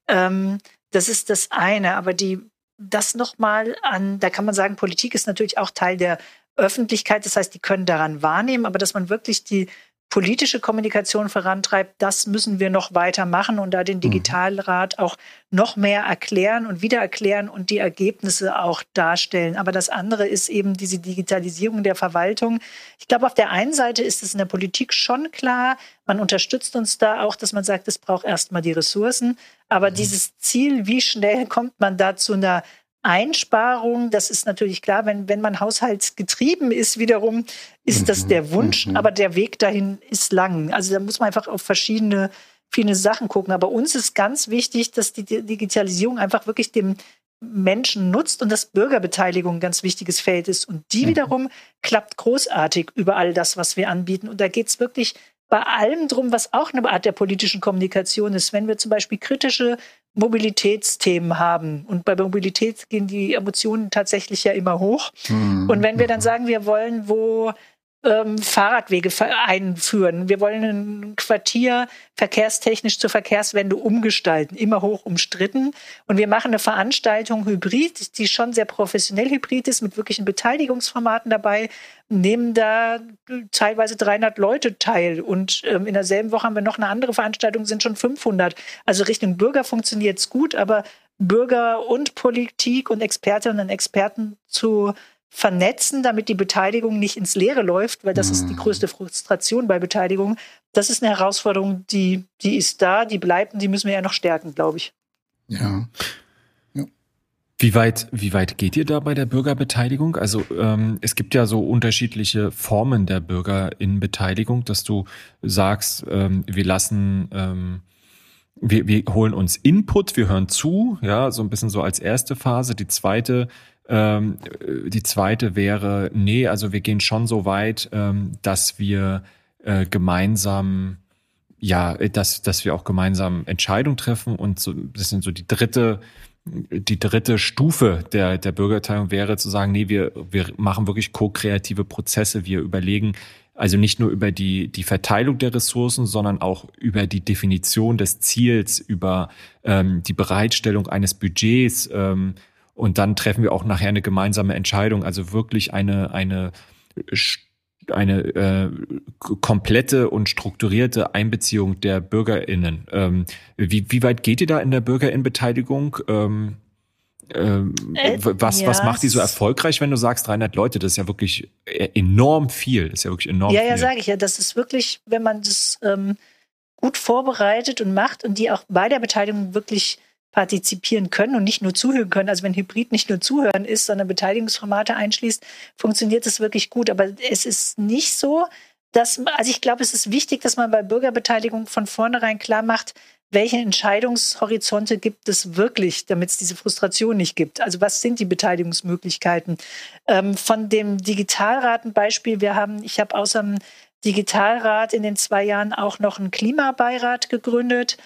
Ähm, das ist das eine, aber die das nochmal an, da kann man sagen, Politik ist natürlich auch Teil der Öffentlichkeit, das heißt, die können daran wahrnehmen, aber dass man wirklich die politische Kommunikation vorantreibt, das müssen wir noch weiter machen und da den mhm. Digitalrat auch noch mehr erklären und wieder erklären und die Ergebnisse auch darstellen. Aber das andere ist eben diese Digitalisierung der Verwaltung. Ich glaube, auf der einen Seite ist es in der Politik schon klar, man unterstützt uns da auch, dass man sagt, es braucht erstmal die Ressourcen. Aber mhm. dieses Ziel, wie schnell kommt man da zu einer Einsparung, das ist natürlich klar, wenn, wenn man haushaltsgetrieben ist, wiederum ist das mhm, der Wunsch, mhm. aber der Weg dahin ist lang. Also da muss man einfach auf verschiedene viele Sachen gucken. Aber uns ist ganz wichtig, dass die Digitalisierung einfach wirklich dem Menschen nutzt und dass Bürgerbeteiligung ein ganz wichtiges Feld ist. Und die mhm. wiederum klappt großartig über all das, was wir anbieten. Und da geht es wirklich bei allem drum, was auch eine Art der politischen Kommunikation ist. Wenn wir zum Beispiel kritische Mobilitätsthemen haben. Und bei Mobilität gehen die Emotionen tatsächlich ja immer hoch. Mhm. Und wenn wir dann sagen, wir wollen wo ähm, Fahrradwege einführen. Wir wollen ein Quartier verkehrstechnisch zur Verkehrswende umgestalten, immer hoch umstritten. Und wir machen eine Veranstaltung hybrid, die schon sehr professionell hybrid ist, mit wirklichen Beteiligungsformaten dabei, nehmen da teilweise 300 Leute teil. Und ähm, in derselben Woche haben wir noch eine andere Veranstaltung, sind schon 500. Also Richtung Bürger funktioniert es gut, aber Bürger und Politik und Expertinnen und Experten zu vernetzen, damit die Beteiligung nicht ins Leere läuft, weil das mhm. ist die mhm. größte Frustration bei Beteiligung. Das ist eine Herausforderung, die, die ist da, die bleibt und die müssen wir ja noch stärken, glaube ich. Ja. Wie weit, wie weit geht ihr da bei der Bürgerbeteiligung? Also ähm, es gibt ja so unterschiedliche Formen der Bürgerinnenbeteiligung, dass du sagst, ähm, wir lassen ähm, wir, wir holen uns Input, wir hören zu, ja, so ein bisschen so als erste Phase. Die zweite ähm, die zweite wäre, nee, also wir gehen schon so weit, ähm, dass wir äh, gemeinsam, ja, dass, dass wir auch gemeinsam Entscheidungen treffen und so, das sind so die dritte, die dritte Stufe der, der Bürgerteilung wäre zu sagen, nee, wir, wir machen wirklich ko-kreative Prozesse. Wir überlegen also nicht nur über die, die Verteilung der Ressourcen, sondern auch über die Definition des Ziels, über ähm, die Bereitstellung eines Budgets, ähm, und dann treffen wir auch nachher eine gemeinsame Entscheidung, also wirklich eine, eine, eine äh, komplette und strukturierte Einbeziehung der BürgerInnen. Ähm, wie, wie weit geht ihr da in der BürgerInnenbeteiligung? Ähm, ähm, äh, was, ja. was macht die so erfolgreich, wenn du sagst 300 Leute? Das ist ja wirklich e-, enorm viel. Das ist ja wirklich enorm ja, viel. Ja, ja, sage ich ja. Das ist wirklich, wenn man das ähm, gut vorbereitet und macht und die auch bei der Beteiligung wirklich partizipieren können und nicht nur zuhören können. Also wenn Hybrid nicht nur zuhören ist, sondern Beteiligungsformate einschließt, funktioniert das wirklich gut. Aber es ist nicht so, dass, also ich glaube, es ist wichtig, dass man bei Bürgerbeteiligung von vornherein klar macht, welche Entscheidungshorizonte gibt es wirklich, damit es diese Frustration nicht gibt? Also was sind die Beteiligungsmöglichkeiten? Ähm, von dem Digitalrat ein Beispiel. Wir haben, ich habe außer dem Digitalrat in den zwei Jahren auch noch einen Klimabeirat gegründet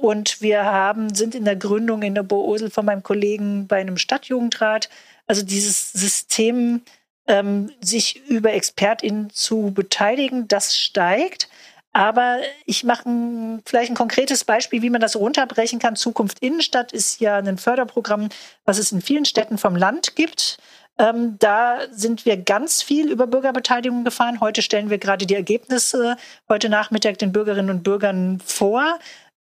und wir haben, sind in der Gründung in der Boosel von meinem Kollegen bei einem Stadtjugendrat. Also dieses System, ähm, sich über ExpertInnen zu beteiligen, das steigt. Aber ich mache ein, vielleicht ein konkretes Beispiel, wie man das runterbrechen kann. Zukunft Innenstadt ist ja ein Förderprogramm, was es in vielen Städten vom Land gibt. Ähm, da sind wir ganz viel über Bürgerbeteiligung gefahren. Heute stellen wir gerade die Ergebnisse heute Nachmittag den Bürgerinnen und Bürgern vor.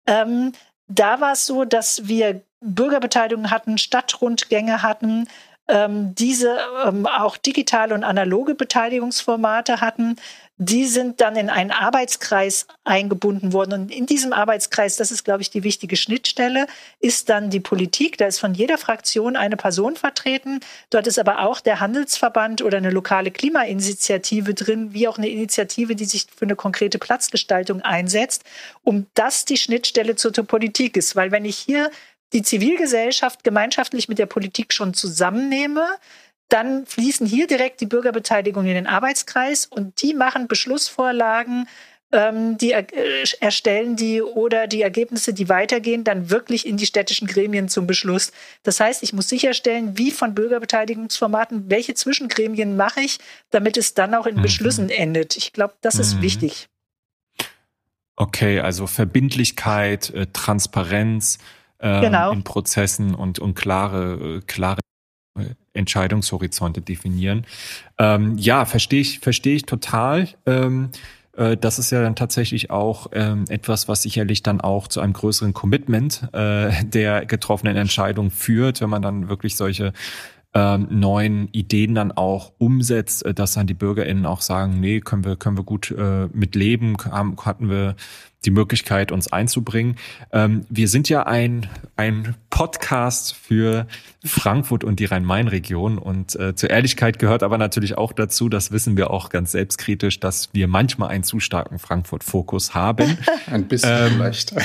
Ähm, da war es so, dass wir Bürgerbeteiligung hatten, Stadtrundgänge hatten, ähm, diese ähm, auch digitale und analoge Beteiligungsformate hatten. Die sind dann in einen Arbeitskreis eingebunden worden. Und in diesem Arbeitskreis, das ist, glaube ich, die wichtige Schnittstelle, ist dann die Politik. Da ist von jeder Fraktion eine Person vertreten. Dort ist aber auch der Handelsverband oder eine lokale Klimainitiative drin, wie auch eine Initiative, die sich für eine konkrete Platzgestaltung einsetzt, um das die Schnittstelle zur, zur Politik ist. Weil wenn ich hier die Zivilgesellschaft gemeinschaftlich mit der Politik schon zusammennehme, dann fließen hier direkt die Bürgerbeteiligung in den Arbeitskreis und die machen Beschlussvorlagen, ähm, die äh, erstellen die oder die Ergebnisse, die weitergehen, dann wirklich in die städtischen Gremien zum Beschluss. Das heißt, ich muss sicherstellen, wie von Bürgerbeteiligungsformaten, welche Zwischengremien mache ich, damit es dann auch in mhm. Beschlüssen endet. Ich glaube, das mhm. ist wichtig. Okay, also Verbindlichkeit, äh, Transparenz äh, genau. in Prozessen und, und klare, äh, klare Entscheidungshorizonte definieren. Ähm, ja, verstehe ich, verstehe ich total. Ähm, äh, das ist ja dann tatsächlich auch ähm, etwas, was sicherlich dann auch zu einem größeren Commitment äh, der getroffenen Entscheidung führt, wenn man dann wirklich solche ähm, neuen Ideen dann auch umsetzt, äh, dass dann die BürgerInnen auch sagen, nee, können wir, können wir gut äh, mit leben, haben, hatten wir die Möglichkeit, uns einzubringen. Ähm, wir sind ja ein, ein Podcast für Frankfurt und die Rhein-Main-Region. Und äh, zur Ehrlichkeit gehört aber natürlich auch dazu, das wissen wir auch ganz selbstkritisch, dass wir manchmal einen zu starken Frankfurt-Fokus haben. *laughs* ein bisschen ähm, vielleicht. *laughs*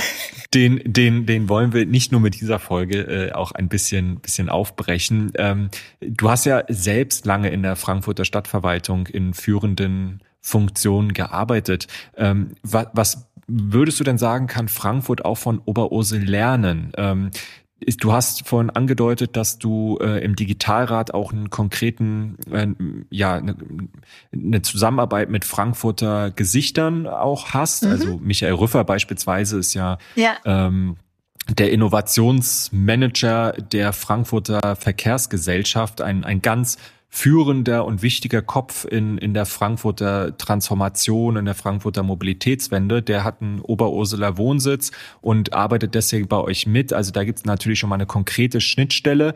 Den, den, den wollen wir nicht nur mit dieser Folge äh, auch ein bisschen, bisschen aufbrechen. Ähm, du hast ja selbst lange in der Frankfurter Stadtverwaltung in führenden Funktionen gearbeitet. Ähm, was, was würdest du denn sagen, kann Frankfurt auch von Oberursel lernen? Ähm, Du hast vorhin angedeutet, dass du äh, im Digitalrat auch einen konkreten, äh, ja, eine, eine Zusammenarbeit mit Frankfurter Gesichtern auch hast. Mhm. Also Michael Rüffer beispielsweise ist ja, ja. Ähm, der Innovationsmanager der Frankfurter Verkehrsgesellschaft, ein, ein ganz führender und wichtiger Kopf in, in der Frankfurter Transformation, in der Frankfurter Mobilitätswende. Der hat einen Oberursuler Wohnsitz und arbeitet deswegen bei euch mit. Also da gibt es natürlich schon mal eine konkrete Schnittstelle.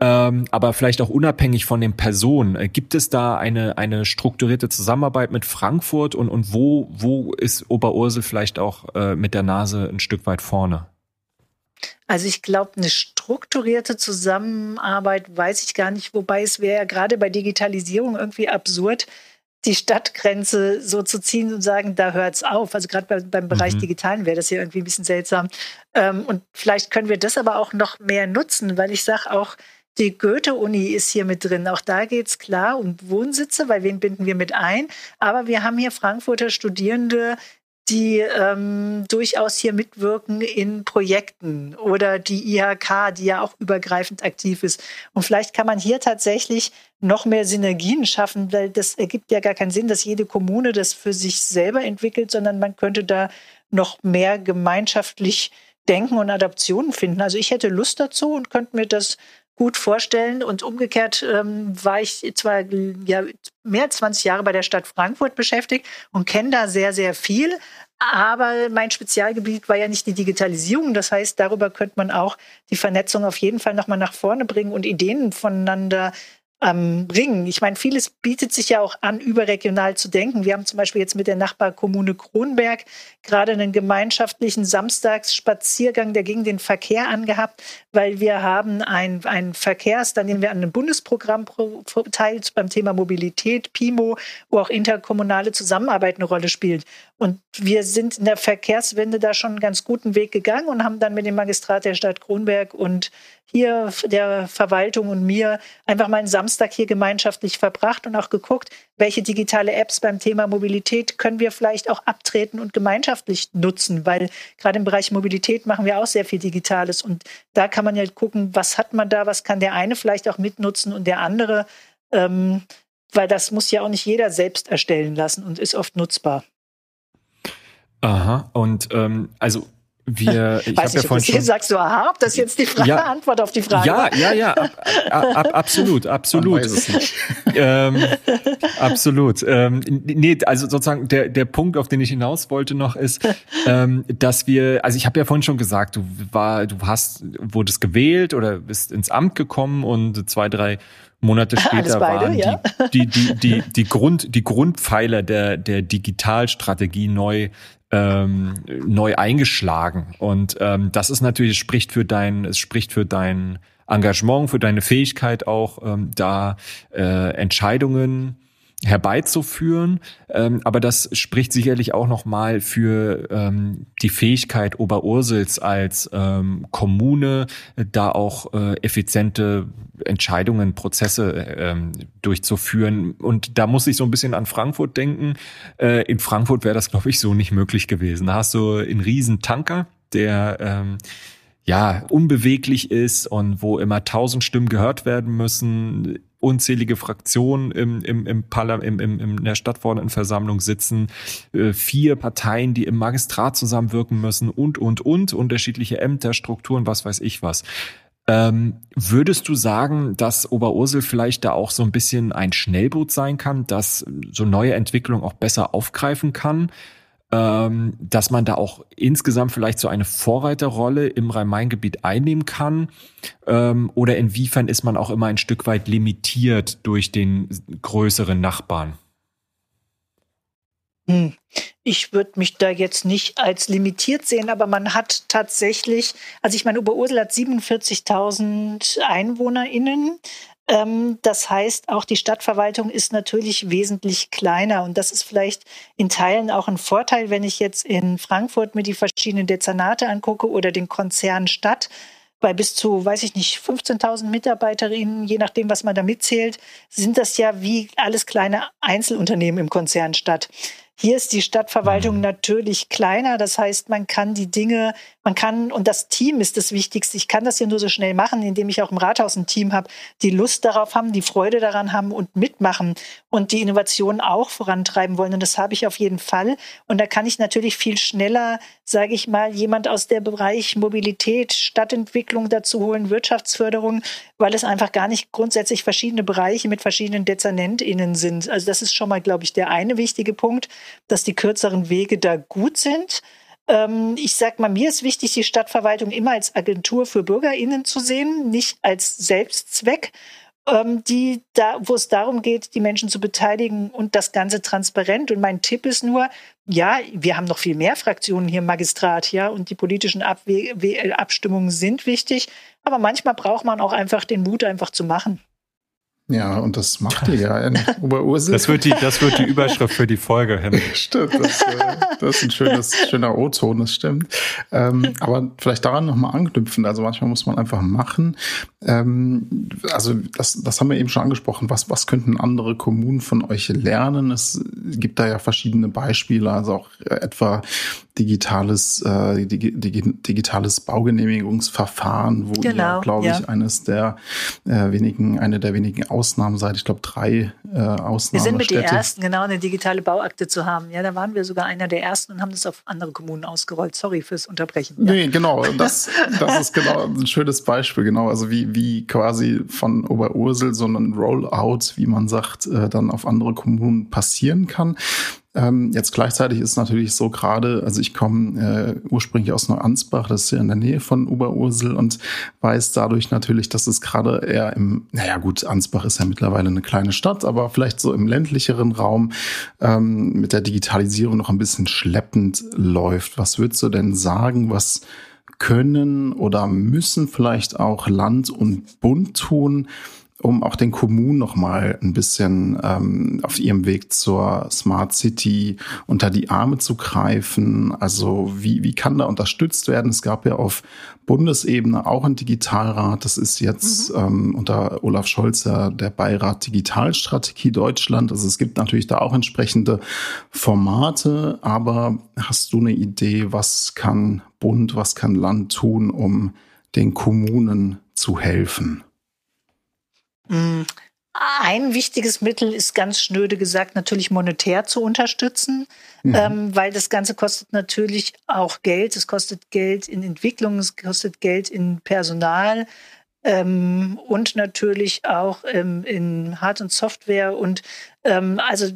Ähm, aber vielleicht auch unabhängig von den Personen. Äh, gibt es da eine, eine strukturierte Zusammenarbeit mit Frankfurt und, und wo, wo ist Oberursel vielleicht auch äh, mit der Nase ein Stück weit vorne? Also ich glaube, eine strukturierte Zusammenarbeit weiß ich gar nicht, wobei es wäre ja gerade bei Digitalisierung irgendwie absurd, die Stadtgrenze so zu ziehen und sagen, da hört es auf. Also gerade bei, beim Bereich mhm. Digitalen wäre das ja irgendwie ein bisschen seltsam. Ähm, und vielleicht können wir das aber auch noch mehr nutzen, weil ich sage auch, die Goethe-Uni ist hier mit drin. Auch da geht es klar um Wohnsitze, weil wen binden wir mit ein? Aber wir haben hier Frankfurter Studierende, die ähm, durchaus hier mitwirken in Projekten oder die IHK, die ja auch übergreifend aktiv ist. Und vielleicht kann man hier tatsächlich noch mehr Synergien schaffen, weil das ergibt ja gar keinen Sinn, dass jede Kommune das für sich selber entwickelt, sondern man könnte da noch mehr gemeinschaftlich denken und Adaptionen finden. Also ich hätte Lust dazu und könnte mir das gut vorstellen. Und umgekehrt ähm, war ich zwar ja, mehr als 20 Jahre bei der Stadt Frankfurt beschäftigt und kenne da sehr, sehr viel. Aber mein Spezialgebiet war ja nicht die Digitalisierung. Das heißt, darüber könnte man auch die Vernetzung auf jeden Fall nochmal nach vorne bringen und Ideen voneinander ähm, bringen. Ich meine, vieles bietet sich ja auch an, überregional zu denken. Wir haben zum Beispiel jetzt mit der Nachbarkommune Kronberg gerade einen gemeinschaftlichen Samstagsspaziergang, der gegen den Verkehr angehabt, weil wir haben ein, ein Verkehrs, dann nehmen wir an einem Bundesprogramm teilt beim Thema Mobilität, PIMO, wo auch interkommunale Zusammenarbeit eine Rolle spielt. Und wir sind in der Verkehrswende da schon einen ganz guten Weg gegangen und haben dann mit dem Magistrat der Stadt Kronberg und hier der Verwaltung und mir einfach mal einen Samstag hier gemeinschaftlich verbracht und auch geguckt, welche digitale Apps beim Thema Mobilität können wir vielleicht auch abtreten und gemeinschaftlich nutzen, weil gerade im Bereich Mobilität machen wir auch sehr viel Digitales und da kann man ja gucken, was hat man da, was kann der eine vielleicht auch mitnutzen und der andere, ähm, weil das muss ja auch nicht jeder selbst erstellen lassen und ist oft nutzbar. Aha, und ähm, also wir, ich habe ja vorhin schon, sagst du, aha, ob das jetzt die Frage, ja, Antwort auf die Frage Ja, ja, ja, ab, ab, absolut, absolut. Weiß nicht. *laughs* ähm, absolut. Ähm, nee, also sozusagen der, der Punkt, auf den ich hinaus wollte noch, ist, ähm, dass wir, also ich habe ja vorhin schon gesagt, du war, du hast, wurdest gewählt oder bist ins Amt gekommen und zwei, drei Monate *laughs* später beide, waren ja. die, die, die, die, die, Grund, die Grundpfeiler der, der Digitalstrategie neu ähm, neu eingeschlagen. Und ähm, das ist natürlich, es spricht für dein, es spricht für dein Engagement, für deine Fähigkeit auch, ähm, da äh, Entscheidungen herbeizuführen. Ähm, aber das spricht sicherlich auch nochmal für ähm, die Fähigkeit Oberursels als ähm, Kommune, da auch äh, effiziente Entscheidungen, Prozesse ähm, durchzuführen. Und da muss ich so ein bisschen an Frankfurt denken. Äh, in Frankfurt wäre das, glaube ich, so nicht möglich gewesen. Da hast du einen riesen Tanker, der ähm, ja unbeweglich ist und wo immer tausend Stimmen gehört werden müssen unzählige Fraktionen im, im, im Parlament, im, im, in der Stadtverordnetenversammlung sitzen, äh, vier Parteien, die im Magistrat zusammenwirken müssen und, und, und, unterschiedliche Ämter, Strukturen, was weiß ich was. Ähm, würdest du sagen, dass Oberursel vielleicht da auch so ein bisschen ein Schnellboot sein kann, das so neue Entwicklungen auch besser aufgreifen kann? ähm, dass man da auch insgesamt vielleicht so eine Vorreiterrolle im Rhein-Main-Gebiet einnehmen kann? Ähm, oder inwiefern ist man auch immer ein Stück weit limitiert durch den größeren Nachbarn? Hm. Ich würde mich da jetzt nicht als limitiert sehen, aber man hat tatsächlich, also ich meine, Oberursel hat 47.000 EinwohnerInnen. Ähm, das heißt, auch die Stadtverwaltung ist natürlich wesentlich kleiner. Und das ist vielleicht in Teilen auch ein Vorteil, wenn ich jetzt in Frankfurt mir die verschiedenen Dezernate angucke oder den Konzern Stadt. Bei bis zu, weiß ich nicht, 15.000 Mitarbeiterinnen, je nachdem, was man da mitzählt, sind das ja wie alles kleine Einzelunternehmen im Konzern Stadt. Hier ist die Stadtverwaltung mhm. natürlich kleiner. Das heißt, man kann die Dinge, man kann, und das Team ist das Wichtigste. Ich kann das ja nur so schnell machen, indem ich auch im Rathaus ein Team habe, die Lust darauf haben, die Freude daran haben und mitmachen und die Innovation auch vorantreiben wollen. Und das habe ich auf jeden Fall. Und da kann ich natürlich viel schneller, sage ich mal, jemand aus der Bereich Mobilität, Stadtentwicklung dazu holen, Wirtschaftsförderung, weil es einfach gar nicht grundsätzlich verschiedene Bereiche mit verschiedenen DezernentInnen sind. Also das ist schon mal, glaube ich, der eine wichtige Punkt dass die kürzeren Wege da gut sind. Ähm, ich sag mal, mir ist wichtig, die Stadtverwaltung immer als Agentur für BürgerInnen zu sehen, nicht als Selbstzweck, ähm, die da, wo es darum geht, die Menschen zu beteiligen und das Ganze transparent. Und mein Tipp ist nur, ja, wir haben noch viel mehr Fraktionen hier im Magistrat, ja, und die politischen Abwe Abstimmungen sind wichtig. Aber manchmal braucht man auch einfach den Mut, einfach zu machen. Ja, und das macht ihr ja in *laughs* Oberursel. Das wird die, das wird die Überschrift für die Folge, Henry. *laughs* stimmt, das, äh, das, ist ein schönes, schöner O-Ton, das stimmt. Ähm, aber vielleicht daran nochmal anknüpfen. Also manchmal muss man einfach machen. Ähm, also das, das haben wir eben schon angesprochen. Was, was könnten andere Kommunen von euch lernen? Es gibt da ja verschiedene Beispiele, also auch etwa digitales, äh, dig, dig, digitales Baugenehmigungsverfahren, wo genau, ihr, glaube ich, eines der äh, wenigen, eine der wenigen Ausnahmen seid. Ich glaube, drei äh, Ausnahmen. Wir sind mit die ersten, genau, eine digitale Bauakte zu haben. Ja, da waren wir sogar einer der ersten und haben das auf andere Kommunen ausgerollt. Sorry fürs Unterbrechen. Ja. Nee, genau. Das, das ist genau ein schönes Beispiel, genau. Also wie, wie quasi von Oberursel so ein Rollout, wie man sagt, äh, dann auf andere Kommunen passieren kann. Ähm, jetzt gleichzeitig ist natürlich so gerade, also ich komme äh, ursprünglich aus Neuansbach, das ist ja in der Nähe von Oberursel und weiß dadurch natürlich, dass es gerade eher im, naja gut, Ansbach ist ja mittlerweile eine kleine Stadt, aber vielleicht so im ländlicheren Raum ähm, mit der Digitalisierung noch ein bisschen schleppend läuft. Was würdest du denn sagen, was können oder müssen vielleicht auch Land und Bund tun, um auch den Kommunen noch mal ein bisschen ähm, auf ihrem Weg zur Smart City unter die Arme zu greifen. Also wie, wie kann da unterstützt werden? Es gab ja auf Bundesebene auch ein Digitalrat. Das ist jetzt mhm. ähm, unter Olaf Scholz ja der Beirat Digitalstrategie Deutschland. Also es gibt natürlich da auch entsprechende Formate. Aber hast du eine Idee, was kann Bund, was kann Land tun, um den Kommunen zu helfen? Mm, ein wichtiges Mittel ist ganz schnöde gesagt natürlich monetär zu unterstützen, mhm. ähm, weil das Ganze kostet natürlich auch Geld. Es kostet Geld in Entwicklung, es kostet Geld in Personal ähm, und natürlich auch ähm, in Hard- und Software und ähm, also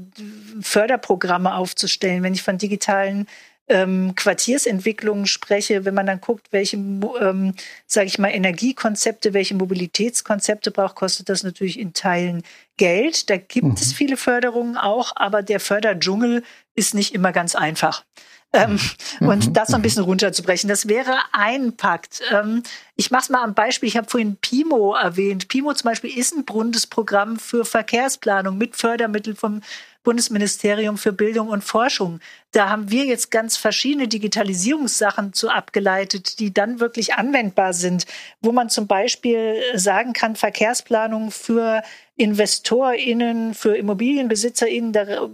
Förderprogramme aufzustellen. Wenn ich von digitalen ähm, Quartiersentwicklungen spreche, wenn man dann guckt, welche, ähm, sage ich mal, Energiekonzepte, welche Mobilitätskonzepte braucht, kostet das natürlich in Teilen Geld. Da gibt mhm. es viele Förderungen auch, aber der Förderdschungel ist nicht immer ganz einfach. Ähm, mhm. Und das so ein mhm. bisschen runterzubrechen, das wäre ein Pakt. Ähm, ich mache es mal am Beispiel. Ich habe vorhin PIMO erwähnt. PIMO zum Beispiel ist ein Bundesprogramm für Verkehrsplanung mit Fördermitteln vom Bundesministerium für Bildung und Forschung. Da haben wir jetzt ganz verschiedene Digitalisierungssachen zu abgeleitet, die dann wirklich anwendbar sind, wo man zum Beispiel sagen kann, Verkehrsplanung für InvestorInnen, für ImmobilienbesitzerInnen, da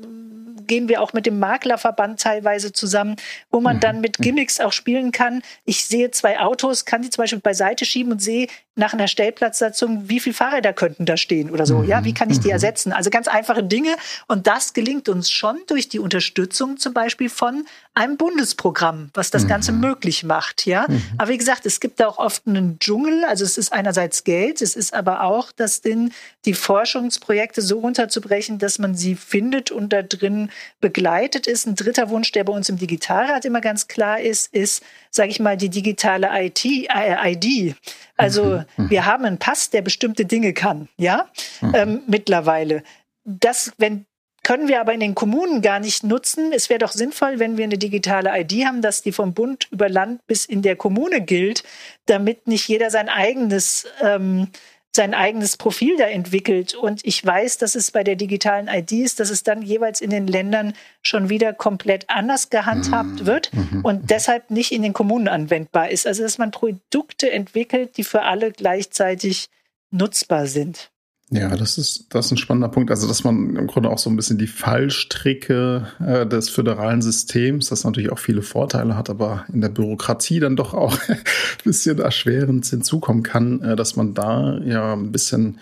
gehen wir auch mit dem Maklerverband teilweise zusammen, wo man dann mit mhm. Gimmicks auch spielen kann. Ich sehe zwei Autos, kann die zum Beispiel beiseite schieben und sehe nach einer Stellplatzsatzung, wie viele Fahrräder könnten da stehen oder so. Ja, wie kann ich die mhm. ersetzen? Also ganz einfache Dinge. Und das gelingt uns schon durch die Unterstützung zum Beispiel von einem Bundesprogramm, was das Ganze mhm. möglich macht. Ja, aber wie gesagt, es gibt da auch oft einen Dschungel. Also es ist einerseits Geld, es ist aber auch das Ding, die Forschungsprojekte so runterzubrechen, dass man sie findet und da drin begleitet ist. Ein dritter Wunsch, der bei uns im Digitalrat immer ganz klar ist, ist, sage ich mal, die digitale IT, äh, ID. Also mhm. mhm. wir haben einen Pass, der bestimmte Dinge kann, ja, mhm. ähm, mittlerweile. Das, wenn können wir aber in den Kommunen gar nicht nutzen. Es wäre doch sinnvoll, wenn wir eine digitale ID haben, dass die vom Bund über Land bis in der Kommune gilt, damit nicht jeder sein eigenes ähm, sein eigenes Profil da entwickelt. Und ich weiß, dass es bei der digitalen ID ist, dass es dann jeweils in den Ländern schon wieder komplett anders gehandhabt mhm. wird mhm. und deshalb nicht in den Kommunen anwendbar ist. Also dass man Produkte entwickelt, die für alle gleichzeitig nutzbar sind. Ja, das ist, das ist ein spannender Punkt. Also, dass man im Grunde auch so ein bisschen die Fallstricke äh, des föderalen Systems, das natürlich auch viele Vorteile hat, aber in der Bürokratie dann doch auch *laughs* ein bisschen erschwerend hinzukommen kann, äh, dass man da ja ein bisschen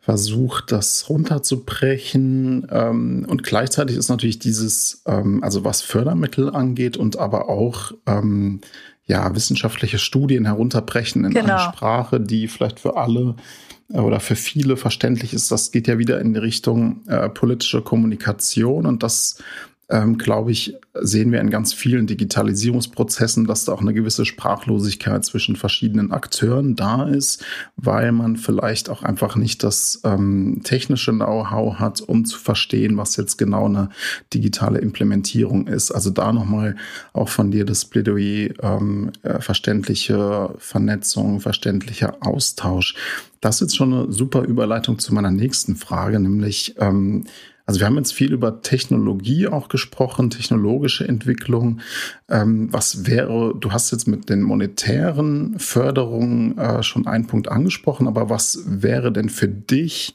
versucht, das runterzubrechen. Ähm, und gleichzeitig ist natürlich dieses, ähm, also was Fördermittel angeht und aber auch ähm, ja, wissenschaftliche Studien herunterbrechen in genau. eine Sprache, die vielleicht für alle äh, oder für viele verständlich ist. Das geht ja wieder in die Richtung äh, politische Kommunikation und das ähm, glaube ich, sehen wir in ganz vielen Digitalisierungsprozessen, dass da auch eine gewisse Sprachlosigkeit zwischen verschiedenen Akteuren da ist, weil man vielleicht auch einfach nicht das ähm, technische Know-how hat, um zu verstehen, was jetzt genau eine digitale Implementierung ist. Also da nochmal auch von dir das Plädoyer, ähm, äh, verständliche Vernetzung, verständlicher Austausch. Das ist jetzt schon eine super Überleitung zu meiner nächsten Frage, nämlich ähm, also wir haben jetzt viel über Technologie auch gesprochen, technologische Entwicklung. Ähm, was wäre, du hast jetzt mit den monetären Förderungen äh, schon einen Punkt angesprochen, aber was wäre denn für dich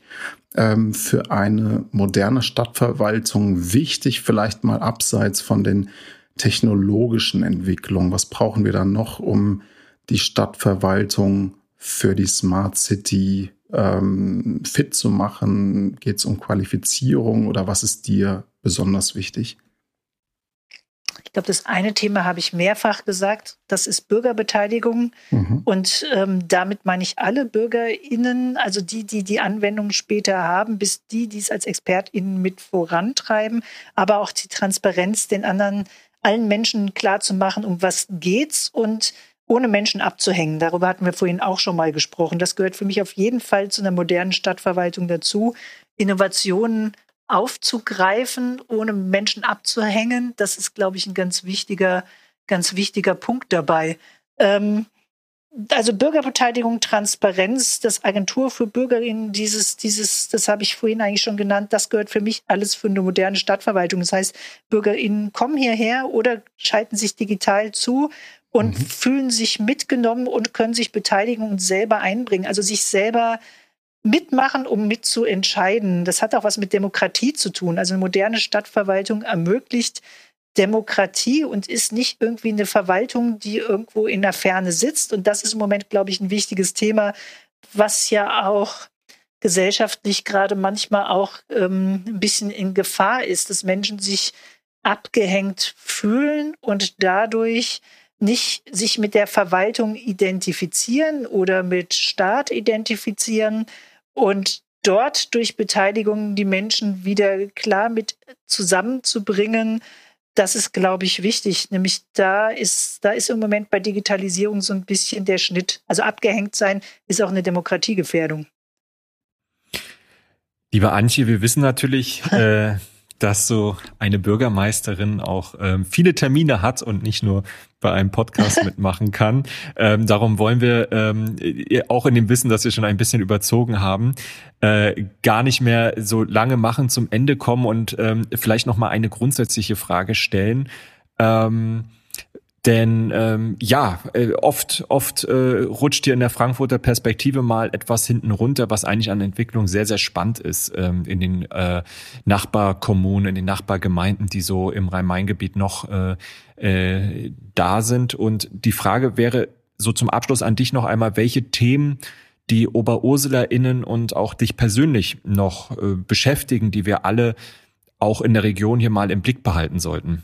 ähm, für eine moderne Stadtverwaltung wichtig, vielleicht mal abseits von den technologischen Entwicklungen? Was brauchen wir dann noch, um die Stadtverwaltung für die Smart City ähm, fit zu machen? Geht es um Qualifizierung oder was ist dir besonders wichtig? Ich glaube, das eine Thema habe ich mehrfach gesagt, das ist Bürgerbeteiligung. Mhm. Und ähm, damit meine ich alle BürgerInnen, also die, die die Anwendung später haben, bis die, die es als ExpertInnen mit vorantreiben, aber auch die Transparenz den anderen, allen Menschen klar zu machen, um was geht's und ohne Menschen abzuhängen. Darüber hatten wir vorhin auch schon mal gesprochen. Das gehört für mich auf jeden Fall zu einer modernen Stadtverwaltung dazu, Innovationen aufzugreifen, ohne Menschen abzuhängen. Das ist, glaube ich, ein ganz wichtiger, ganz wichtiger Punkt dabei. Ähm, also Bürgerbeteiligung, Transparenz, das Agentur für Bürgerinnen, dieses, dieses, das habe ich vorhin eigentlich schon genannt, das gehört für mich alles für eine moderne Stadtverwaltung. Das heißt, Bürgerinnen kommen hierher oder schalten sich digital zu und mhm. fühlen sich mitgenommen und können sich beteiligen und selber einbringen, also sich selber mitmachen, um mitzuentscheiden. Das hat auch was mit Demokratie zu tun. Also eine moderne Stadtverwaltung ermöglicht Demokratie und ist nicht irgendwie eine Verwaltung, die irgendwo in der Ferne sitzt. Und das ist im Moment, glaube ich, ein wichtiges Thema, was ja auch gesellschaftlich gerade manchmal auch ähm, ein bisschen in Gefahr ist, dass Menschen sich abgehängt fühlen und dadurch nicht sich mit der Verwaltung identifizieren oder mit Staat identifizieren und dort durch Beteiligung die Menschen wieder klar mit zusammenzubringen, das ist, glaube ich, wichtig. Nämlich da ist, da ist im Moment bei Digitalisierung so ein bisschen der Schnitt. Also abgehängt sein ist auch eine Demokratiegefährdung. Lieber Antje, wir wissen natürlich, *laughs* äh, dass so eine Bürgermeisterin auch ähm, viele Termine hat und nicht nur bei einem Podcast *laughs* mitmachen kann. Ähm, darum wollen wir ähm, auch in dem Wissen, dass wir schon ein bisschen überzogen haben, äh, gar nicht mehr so lange machen, zum Ende kommen und ähm, vielleicht noch mal eine grundsätzliche Frage stellen. Ähm, denn ähm, ja, äh, oft, oft äh, rutscht hier in der Frankfurter Perspektive mal etwas hinten runter, was eigentlich an Entwicklung sehr, sehr spannend ist ähm, in den äh, Nachbarkommunen, in den Nachbargemeinden, die so im Rhein-Main-Gebiet noch äh, äh, da sind. Und die Frage wäre so zum Abschluss an dich noch einmal, welche Themen die OberursulerInnen und auch dich persönlich noch äh, beschäftigen, die wir alle auch in der Region hier mal im Blick behalten sollten?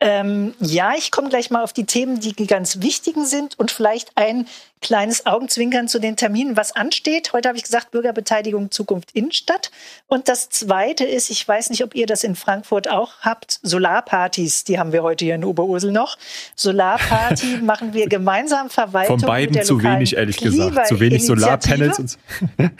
Ähm, ja, ich komme gleich mal auf die Themen, die ganz wichtigen sind und vielleicht ein kleines Augenzwinkern zu den Terminen, was ansteht. Heute habe ich gesagt, Bürgerbeteiligung Zukunft Innenstadt. Und das Zweite ist, ich weiß nicht, ob ihr das in Frankfurt auch habt, Solarpartys, die haben wir heute hier in Oberursel noch. Solarparty *laughs* machen wir gemeinsam Verwaltung. Von beiden zu wenig, ehrlich gesagt. Zu wenig Solarpanels. Und *laughs*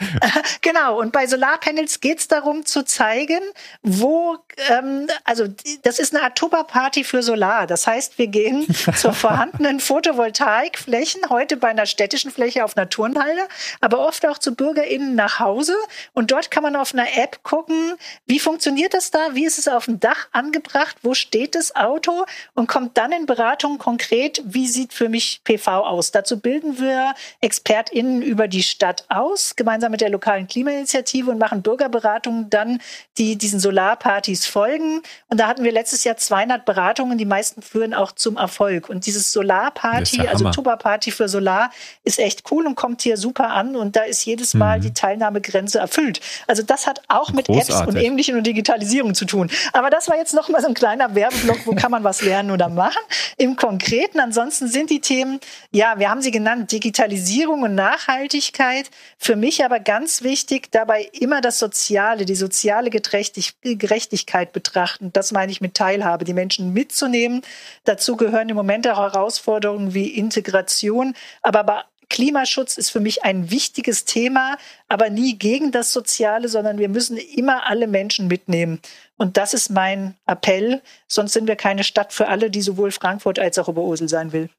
genau, und bei Solarpanels geht es darum zu zeigen, wo, ähm, also das ist eine Oktoberparty für Solar. Das heißt, wir gehen *laughs* zur vorhandenen Photovoltaikflächen heute bei einer städtischen Fläche auf einer Turnhalde, aber oft auch zu BürgerInnen nach Hause. Und dort kann man auf einer App gucken, wie funktioniert das da? Wie ist es auf dem Dach angebracht? Wo steht das Auto? Und kommt dann in Beratung konkret, wie sieht für mich PV aus? Dazu bilden wir ExpertInnen über die Stadt aus, gemeinsam mit der lokalen Klimainitiative und machen Bürgerberatungen dann, die diesen Solarpartys folgen. Und da hatten wir letztes Jahr 200 Beratungen. Die meisten führen auch zum Erfolg. Und dieses Solarparty, also Tuba-Party für Solar, ist echt cool und kommt hier super an und da ist jedes Mal mhm. die Teilnahmegrenze erfüllt. Also das hat auch mit Großartig. Apps und Ähnlichem und Digitalisierung zu tun. Aber das war jetzt noch mal so ein kleiner Werbeblock, wo kann man was lernen oder machen. Im Konkreten, ansonsten sind die Themen, ja, wir haben sie genannt, Digitalisierung und Nachhaltigkeit. Für mich aber ganz wichtig, dabei immer das Soziale, die soziale Gerechtigkeit betrachten. Das meine ich mit Teilhabe, die Menschen mitzunehmen. Dazu gehören im Moment auch Herausforderungen wie Integration, aber aber Klimaschutz ist für mich ein wichtiges Thema, aber nie gegen das Soziale, sondern wir müssen immer alle Menschen mitnehmen. Und das ist mein Appell. Sonst sind wir keine Stadt für alle, die sowohl Frankfurt als auch Oberursel sein will.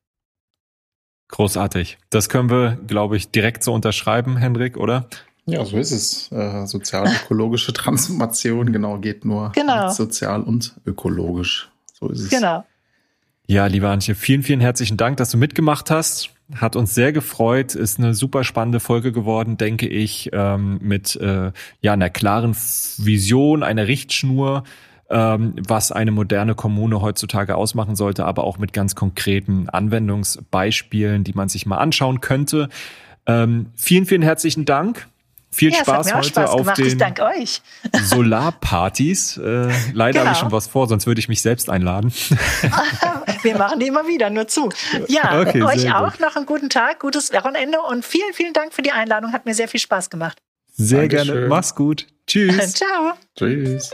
Großartig. Das können wir, glaube ich, direkt so unterschreiben, Hendrik, oder? Ja, so ist es. Äh, Sozial-ökologische *laughs* Transformation, genau, geht nur genau. sozial und ökologisch. So ist es. Genau. Ja, lieber Antje, vielen, vielen herzlichen Dank, dass du mitgemacht hast. Hat uns sehr gefreut, ist eine super spannende Folge geworden, denke ich, ähm, mit äh, ja einer klaren Vision, einer Richtschnur, ähm, was eine moderne Kommune heutzutage ausmachen sollte, aber auch mit ganz konkreten Anwendungsbeispielen, die man sich mal anschauen könnte. Ähm, vielen, vielen herzlichen Dank. Viel ja, Spaß heute Spaß auf den *laughs* Solarpartys. Äh, leider genau. habe ich schon was vor, sonst würde ich mich selbst einladen. *laughs* Wir machen die immer wieder, nur zu. Ja, *laughs* okay, euch auch gut. noch einen guten Tag, gutes Wochenende und vielen, vielen Dank für die Einladung. Hat mir sehr viel Spaß gemacht. Sehr Dankeschön. gerne. Mach's gut. Tschüss. Ciao. Tschüss.